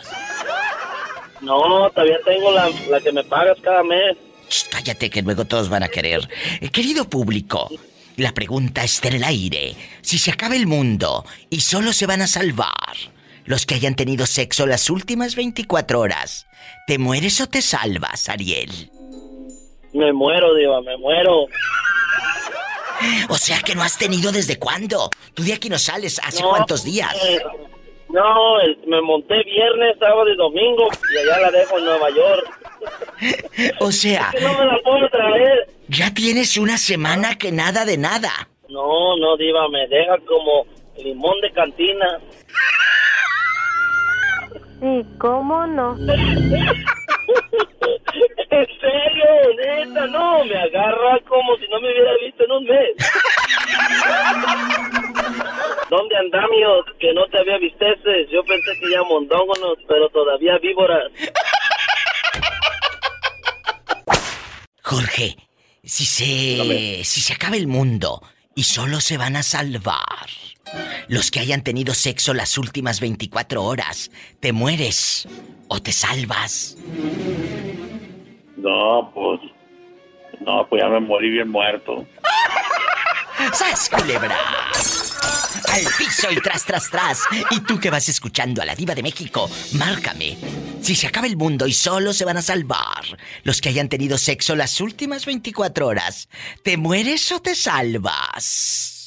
No, todavía tengo la, la que me pagas cada mes. Cállate que luego todos van a querer. Eh, querido público, la pregunta está en el aire. Si se acaba el mundo y solo se van a salvar los que hayan tenido sexo las últimas 24 horas, ¿te mueres o te salvas, Ariel? Me muero, Diva, me muero. O sea que no has tenido desde cuándo. Tú de aquí no sales. ¿Hace No, cuántos días? eh, no, el- me monté viernes, sábado y domingo y allá la dejo en Nueva York. O sea, Que no me la puedo traer. ya tienes una semana que nada de nada. No, no, Diva, me deja como limón de cantina. Sí, ¿cómo no? En serio, neta, no, me agarra como si no me hubiera visto en un mes. ¿Dónde andamios que no te había visteces? Yo pensé que ya mondóngonos, pero todavía víboras. Jorge, si se. si se acaba el mundo y solo se van a salvar los que hayan tenido sexo las últimas 24 horas, ¿te mueres o te salvas? No, pues. No, pues ya me morí bien muerto. ¡Sas, culebra! al piso y tras, tras, tras. Y tú que vas escuchando a la diva de México, márcame. Si se acaba el mundo y solo se van a salvar los que hayan tenido sexo las últimas 24 horas, ¿te mueres o te salvas?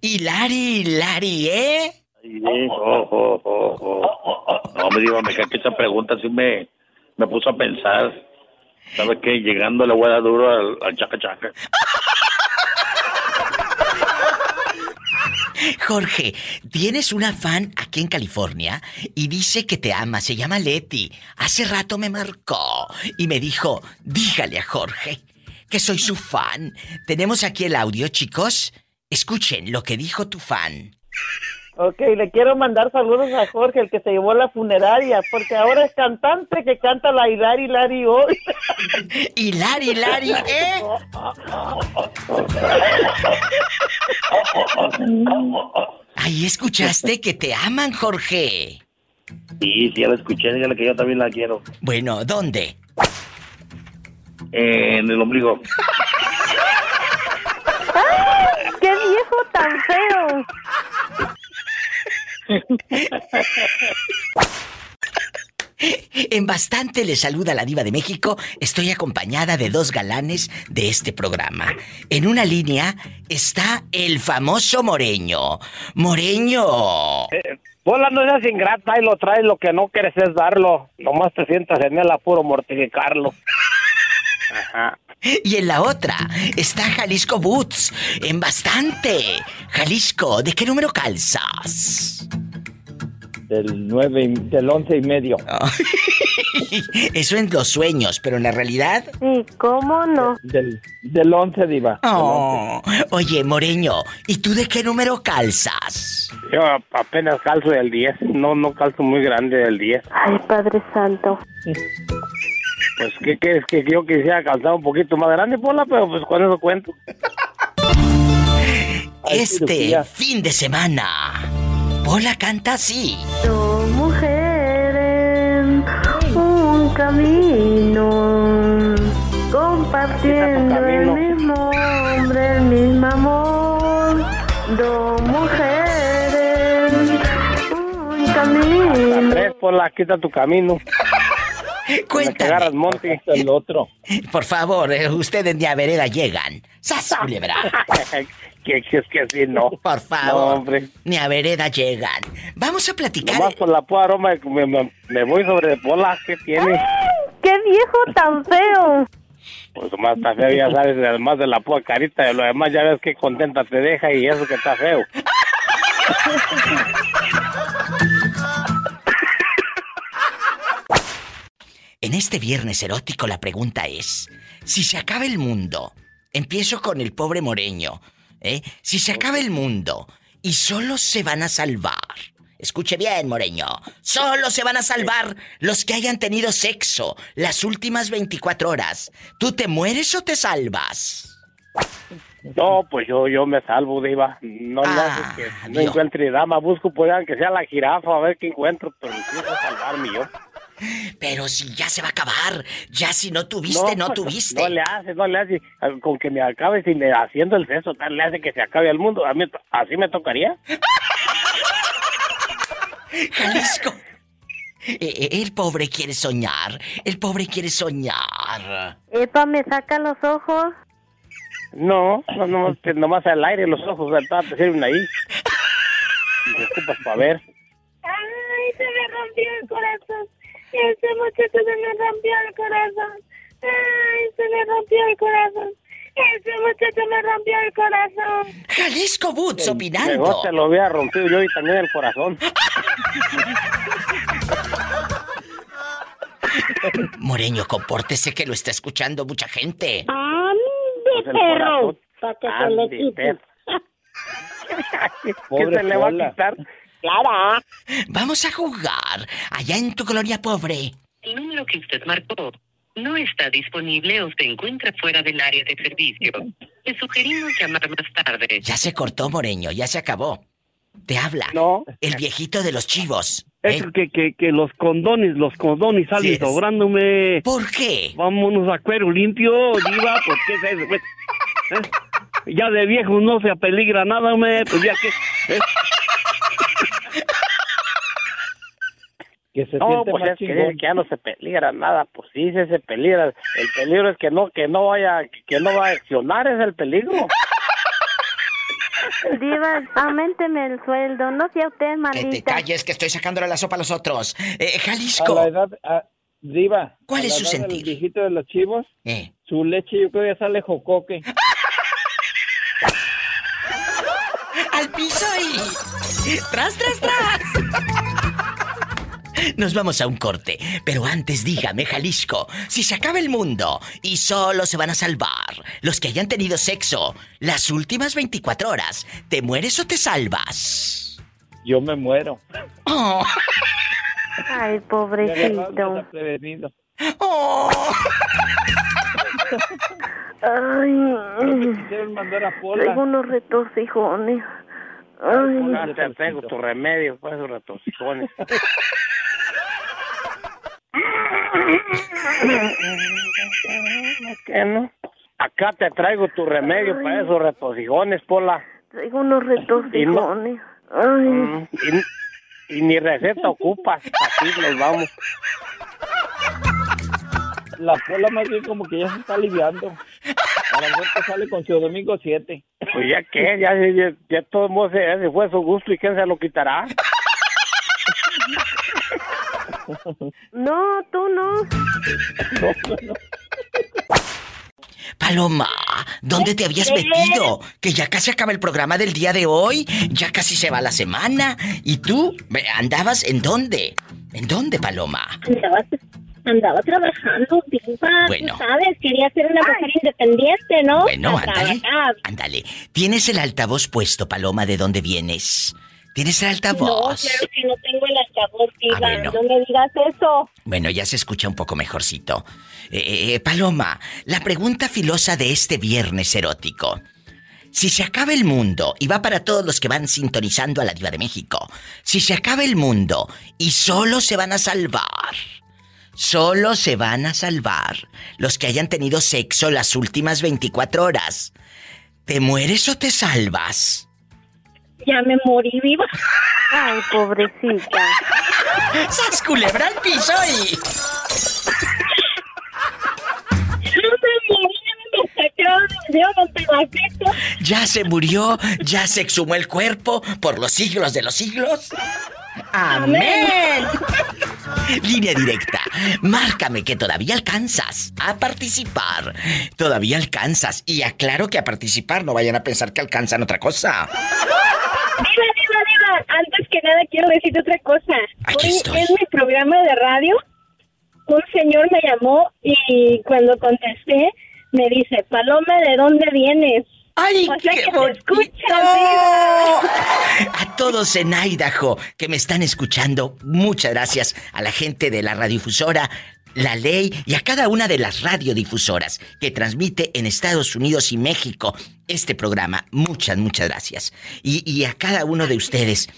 Hilari, Hilari, ¿eh? Sí, oh, oh, oh, oh. No, me digo, me cae que esa pregunta sí me, me puso a pensar. ¿Sabes qué? Llegando le voy a dar duro al, al chaca chaca. Jorge, tienes una fan aquí en California y dice que te ama, se llama Leti. Hace rato me marcó y me dijo, dígale a Jorge que soy su fan. Tenemos aquí el audio, chicos. Escuchen lo que dijo tu fan. Ok, le quiero mandar saludos a Jorge, el que se llevó la funeraria, porque ahora es cantante que canta la Hilari Hilari hoy. Hilari Hilari, ¿eh? Ahí escuchaste que te aman, Jorge. Sí, sí, ya la escuché, dígale que yo también la quiero. Bueno, ¿dónde? En el ombligo. ¡Ay, ¡Qué viejo tan feo! En bastante le saluda la diva de México. Estoy acompañada de dos galanes de este programa. En una línea está el famoso Moreño. Moreño. Bola no seas ingrata y lo traes, lo que no quieres es darlo. Nomás te sientas en el apuro mortificarlo. Ajá. Y en la otra está Jalisco Boots. En bastante. Jalisco, ¿de qué número calzas? Del nueve, y- del once y medio. Eso en los sueños, pero en la realidad. Sí, ¿cómo no? Del, del once, diva. del Oh, oye, Moreño, ¿y tú de qué número calzas? Yo apenas calzo del 10, no no calzo muy grande del 10. Ay, Padre Santo. Pues, ¿qué quieres? Que yo quisiera calzar un poquito más grande, Pola, pero pues con eso cuento. Este fin de semana, Pola canta así. Dos mujeres, un camino, compartiendo el mismo hombre, el mismo amor. Dos mujeres, un camino. Tres, Pola, quita tu camino. Cuéntame. agarras monte. El otro. Por favor, eh, ustedes de a vereda llegan. ¡Sas, culebra! que, que es que así no. Por favor. No, hombre. Ni a vereda llegan. Vamos a platicar. Nomás por la pura aroma me, me, me voy sobre Pola, ¿qué tiene? ¡Qué viejo tan feo! Pues nomás está feo, ya sabes, además de la pura carita, de lo demás ya ves que contenta te deja y eso que está feo. En este viernes erótico la pregunta es, si se acaba el mundo, empiezo con el pobre Moreño, ¿eh? Si se acaba el mundo y solo se van a salvar, escuche bien Moreño, solo se van a salvar los que hayan tenido sexo las últimas 24 horas, ¿tú te mueres o te salvas? No, pues yo yo me salvo, Diva. No le haces que no encuentre dama. Busco, pues, que sea la jirafa, a ver qué encuentro, pero a salvarme yo. Pero si ya se va a acabar, ya si no tuviste, no, tuviste. No le hace, no le hace. Con que me acabe sin haciendo el sexo, tal le hace que se acabe el mundo. A mí, así me tocaría. Jalisco. Eh, eh, El pobre quiere soñar, el pobre quiere soñar. Epa, ¿me saca los ojos? No, no, no, que nomás al aire los ojos del te sirven ahí. Y ocupas para ver. Ay, se me rompió el corazón. Ese muchacho se me rompió el corazón. Ay, se me rompió el corazón. Ese muchacho me rompió el corazón. Jalisco Boots opinando. Mejor te lo hubiera rompido yo y también el corazón. Moreño, compórtese que lo está escuchando mucha gente. ¡Ande, el perro! Para que se le quite. ¿Qué se le va a quitar? Claro. Vamos a jugar allá en tu colonia pobre. El número que usted marcó no está disponible o se encuentra fuera del área de servicio. Le sugerimos llamar más tarde. Ya se cortó, Moreño, ya se acabó. Te habla. No. El viejito de los chivos. ¿eh? Es que, que, que los condones, los condones salen sobrándome. ¿Por qué? Vámonos a cuero limpio, diva, ¿por qué es eso? ¿eh? Ya de viejo no se apeligra nada, me, pues ya que Que se No, siente pues más es que, chingón. dice que ya no se peligra nada, pues sí, sí se peligra. El peligro es que no, que no vaya, que no va a accionar, es el peligro. Diva, aumenteme el sueldo, no sea usted Que te calles, que estoy sacándole la sopa a los otros. Eh, A Jalisco. la edad, a- Diva. ¿Cuál a es la su edad sentir? viejito de los chivos, Eh. su leche yo creo ya sale jocoque. ¡Al piso y... ¡Tras, tras, tras! Nos vamos a un corte, pero antes dígame, Jalisco, si se acaba el mundo y solo se van a salvar los que hayan tenido sexo las últimas 24 horas, ¿te mueres o te salvas? Yo me muero. Oh. Ay, pobrecito. Oh. Ay, traigo unos retorcijones. Ay, te tengo tu remedio, pues, esos retorcijones. ¿Qué no? Acá te traigo tu remedio para esos retorcijones, Pola. traigo unos retorcijones. Ay, Mm, Y, y ni receta ocupas, así nos vamos. La Pola más bien como que ya se está aliviando. A lo mejor te sale con su domingo 7. Pues ya que, ya, ya, ya todo el mundo se, fue su gusto y quién se lo quitará. No, tú no. Paloma, ¿dónde te habías metido? Que ya casi acaba el programa del día de hoy, ya casi se va la semana. ¿Y tú? ¿Andabas en dónde? ¿En dónde, Paloma? Andaba, andaba trabajando, diva, Bueno. tú sabes, quería ser una mujer independiente, ¿no? Bueno, ándale. Ándale. ¿Tienes el altavoz puesto, Paloma, de dónde vienes? ¿Tienes el No, altavoz? claro que no tengo el altavoz, diva, Ah, bueno. no me digas eso. Bueno, ya se escucha un poco mejorcito. Eh, eh, Paloma, la pregunta filosa de este viernes erótico. Si se acaba el mundo, y va para todos los que van sintonizando a la Diva de México, si se acaba el mundo y solo se van a salvar, solo se van a salvar los que hayan tenido sexo las últimas 24 horas, ¿te mueres o te salvas? Ya me morí viva. Ay, pobrecita. ¡Sas culebra al piso y... Ya se murió, ya se exhumó el cuerpo por los siglos de los siglos. ¡Amén! Línea directa. Márcame que todavía alcanzas a participar. Todavía alcanzas. Y aclaro que a participar no vayan a pensar que alcanzan otra cosa. Diva, diva, diva, antes que nada quiero decirte otra cosa. Aquí Hoy estoy. en mi programa de radio, un señor me llamó y cuando contesté me dice, Paloma, ¿de dónde vienes? ¡Ay, o sea qué que bonito! escuchas, diva. A todos en Idaho que me están escuchando, muchas gracias a la gente de la radiodifusora La Ley y a cada una de las radiodifusoras que transmite en Estados Unidos y México este programa. Muchas, muchas gracias. Y, y a cada uno de ustedes,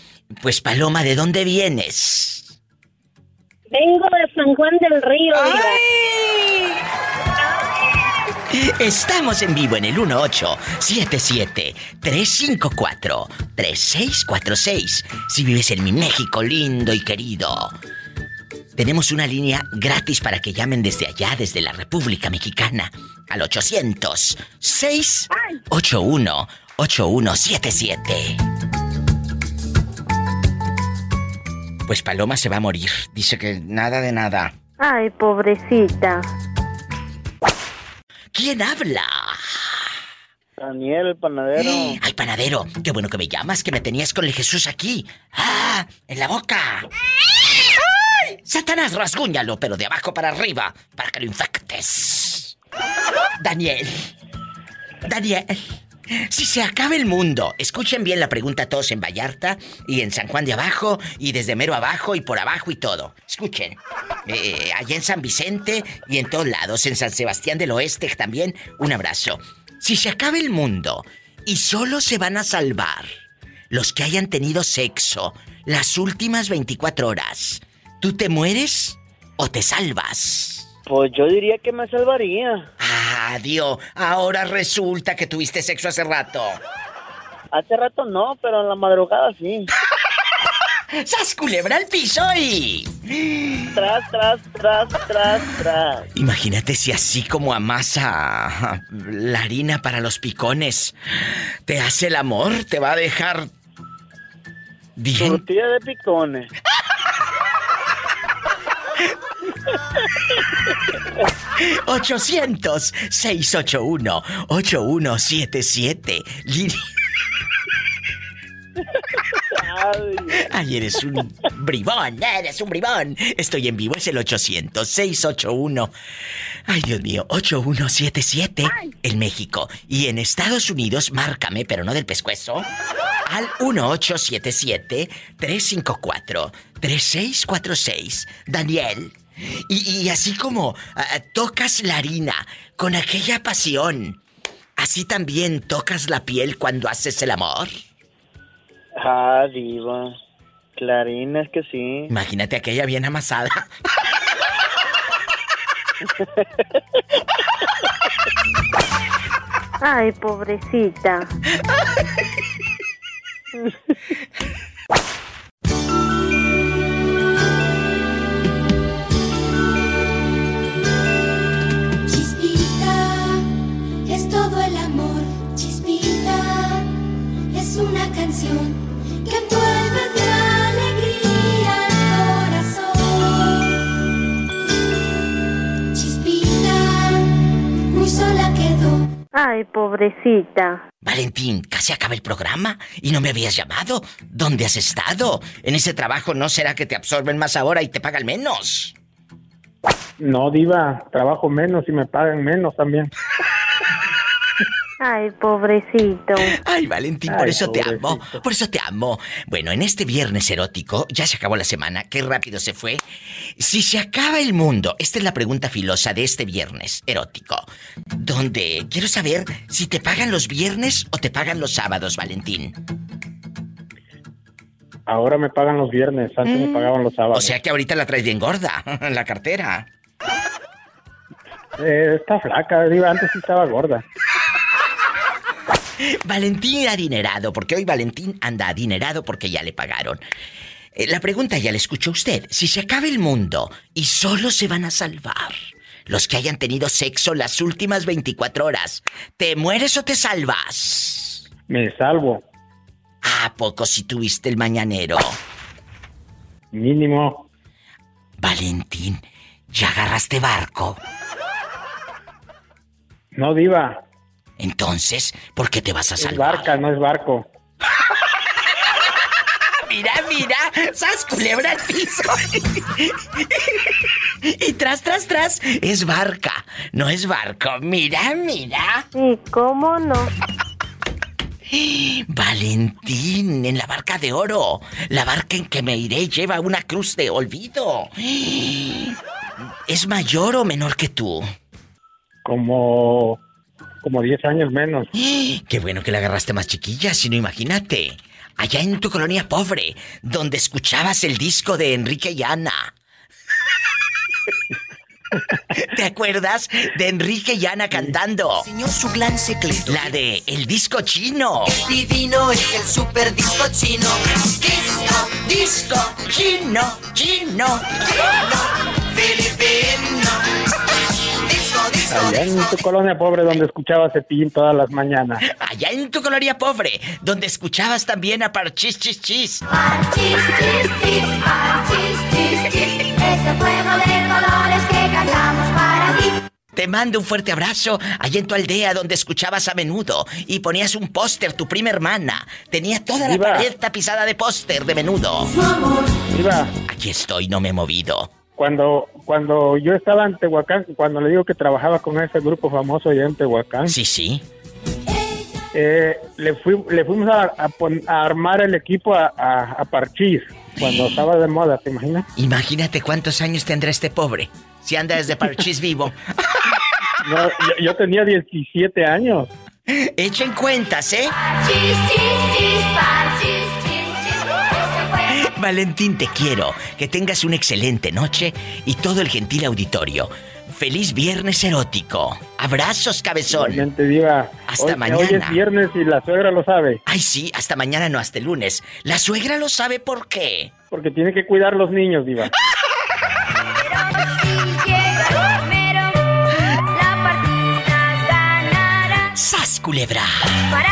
pues Paloma, ¿de dónde vienes? Vengo de San Juan del Río, diva. Estamos en vivo en el 1877-354-3646. Si vives en mi México lindo y querido. Tenemos una línea gratis para que llamen desde allá, desde la República Mexicana, al 800-681-8177. Pues Paloma se va a morir. Dice que nada de nada. Ay, pobrecita. ¿Quién habla? Daniel, el panadero. Ay, panadero, qué bueno que me llamas, que me tenías con el Jesús aquí. ¡Ah! ¡En la boca! ¡Ay! Satanás, rasguñalo, pero de abajo para arriba, para que lo infectes. Daniel. Daniel. Si se acaba el mundo, escuchen bien la pregunta todos en Vallarta y en San Juan de Abajo y desde mero abajo y por abajo y todo. Escuchen. Eh, allá en San Vicente y en todos lados, en San Sebastián del Oeste también, un abrazo. Si se acaba el mundo y solo se van a salvar los que hayan tenido sexo las últimas 24 horas, ¿tú te mueres o te salvas? Pues yo diría que me salvaría. Ah, Dios, ahora resulta que tuviste sexo hace rato. Hace rato no, pero en la madrugada sí. ¡Sas culebra al piso y... Tras, tras, tras, tras, tras. Imagínate si así como amasa la harina para los picones, te hace el amor, te va a dejar... Bien. Tortilla de picones. 800-681-8177. Lini- Ay, eres un bribón, eres un bribón. Estoy en vivo, es el 800-681. Ay, Dios mío, 8177 en México. Y en Estados Unidos, márcame, pero no del pescuezo. Al 1877-354-3646. Daniel. Y, y así como ah, tocas la harina con aquella pasión, así también tocas la piel cuando haces el amor. Ah, diva. Clarín, es que sí. Imagínate aquella bien amasada. Ay, pobrecita. canción que envuelve de alegría el corazón. Chispita, muy sola quedó. Ay, pobrecita. Valentín, casi acaba el programa y no me habías llamado. ¿Dónde has estado? En ese trabajo no será que te absorben más ahora y te pagan menos. No, diva, trabajo menos y me pagan menos también. Ay, pobrecito. Ay, Valentín, por Ay, eso te amo. Por eso te amo. Bueno, en este viernes erótico, ya se acabó la semana, qué rápido se fue. Si se acaba el mundo, esta es la pregunta filosa de este viernes erótico. Donde quiero saber si te pagan los viernes o te pagan los sábados, Valentín. Ahora me pagan los viernes, antes me pagaban los sábados. O sea que ahorita la traes bien gorda, la cartera. Eh, está flaca, antes sí estaba gorda. Valentín adinerado, porque hoy Valentín anda adinerado porque ya le pagaron. Eh, La pregunta ya la escuchó usted. Si se acaba el mundo y solo se van a salvar los que hayan tenido sexo las últimas 24 horas, ¿te mueres o te salvas? Me salvo. ¿A poco si tuviste el mañanero? Mínimo. Valentín, ¿ya agarraste barco? No, diva. Entonces, ¿por qué te vas a Es salvar? barca, no es barco. Mira, mira, ¡sas culebra al piso! y tras, tras, tras, es barca, no es barco. Mira, mira. ¿Y cómo no? Valentín, en la barca de oro. La barca en que me iré lleva una cruz de olvido. ¿Es mayor o menor que tú? Como. Como 10 años menos. Qué bueno que la agarraste más chiquilla, si no imagínate. Allá en tu colonia pobre, donde escuchabas el disco de Enrique y Ana. ¿Te acuerdas de Enrique y Ana cantando? Señor su gran secreto. La de El disco chino. Divino es el super disco chino. Disco, disco, chino, chino. filipino. Allá en tu colonia pobre donde escuchaba Cepillín todas las mañanas. Allá en tu colonia pobre, donde escuchabas también a Parchis Chis Chis. Chis, chis, chis, ah, chis, chis. Ese fuego de colores que cantamos para ti. Te mando un fuerte abrazo allá en tu aldea donde escuchabas a menudo y ponías un póster, tu prima hermana. Tenía toda la Diva. pared tapizada de póster de menudo. Aquí estoy, no me he movido. Cuando, cuando yo estaba en Tehuacán, cuando le digo que trabajaba con ese grupo famoso allá en Tehuacán. Sí, sí. Eh, le, fui- le fuimos a, a pon- a armar el equipo a, a, a Parchís, cuando estaba de moda, ¿te imaginas? Imagínate cuántos años tendrá este pobre. Si anda desde Parchís vivo. No, yo, yo tenía 17 años. Echen cuentas, ¿eh? Chis, chis, chis, Valentín, te quiero. Que tengas una excelente noche y todo el gentil auditorio. Feliz viernes erótico. Abrazos, cabezón. Diva. Hasta Hoy- mañana. Hoy es viernes y la suegra lo sabe. Ay, sí, hasta mañana no, hasta el lunes. La suegra lo sabe por qué. Porque tiene que cuidar los niños, Diva. ¡Sas, culebra! Para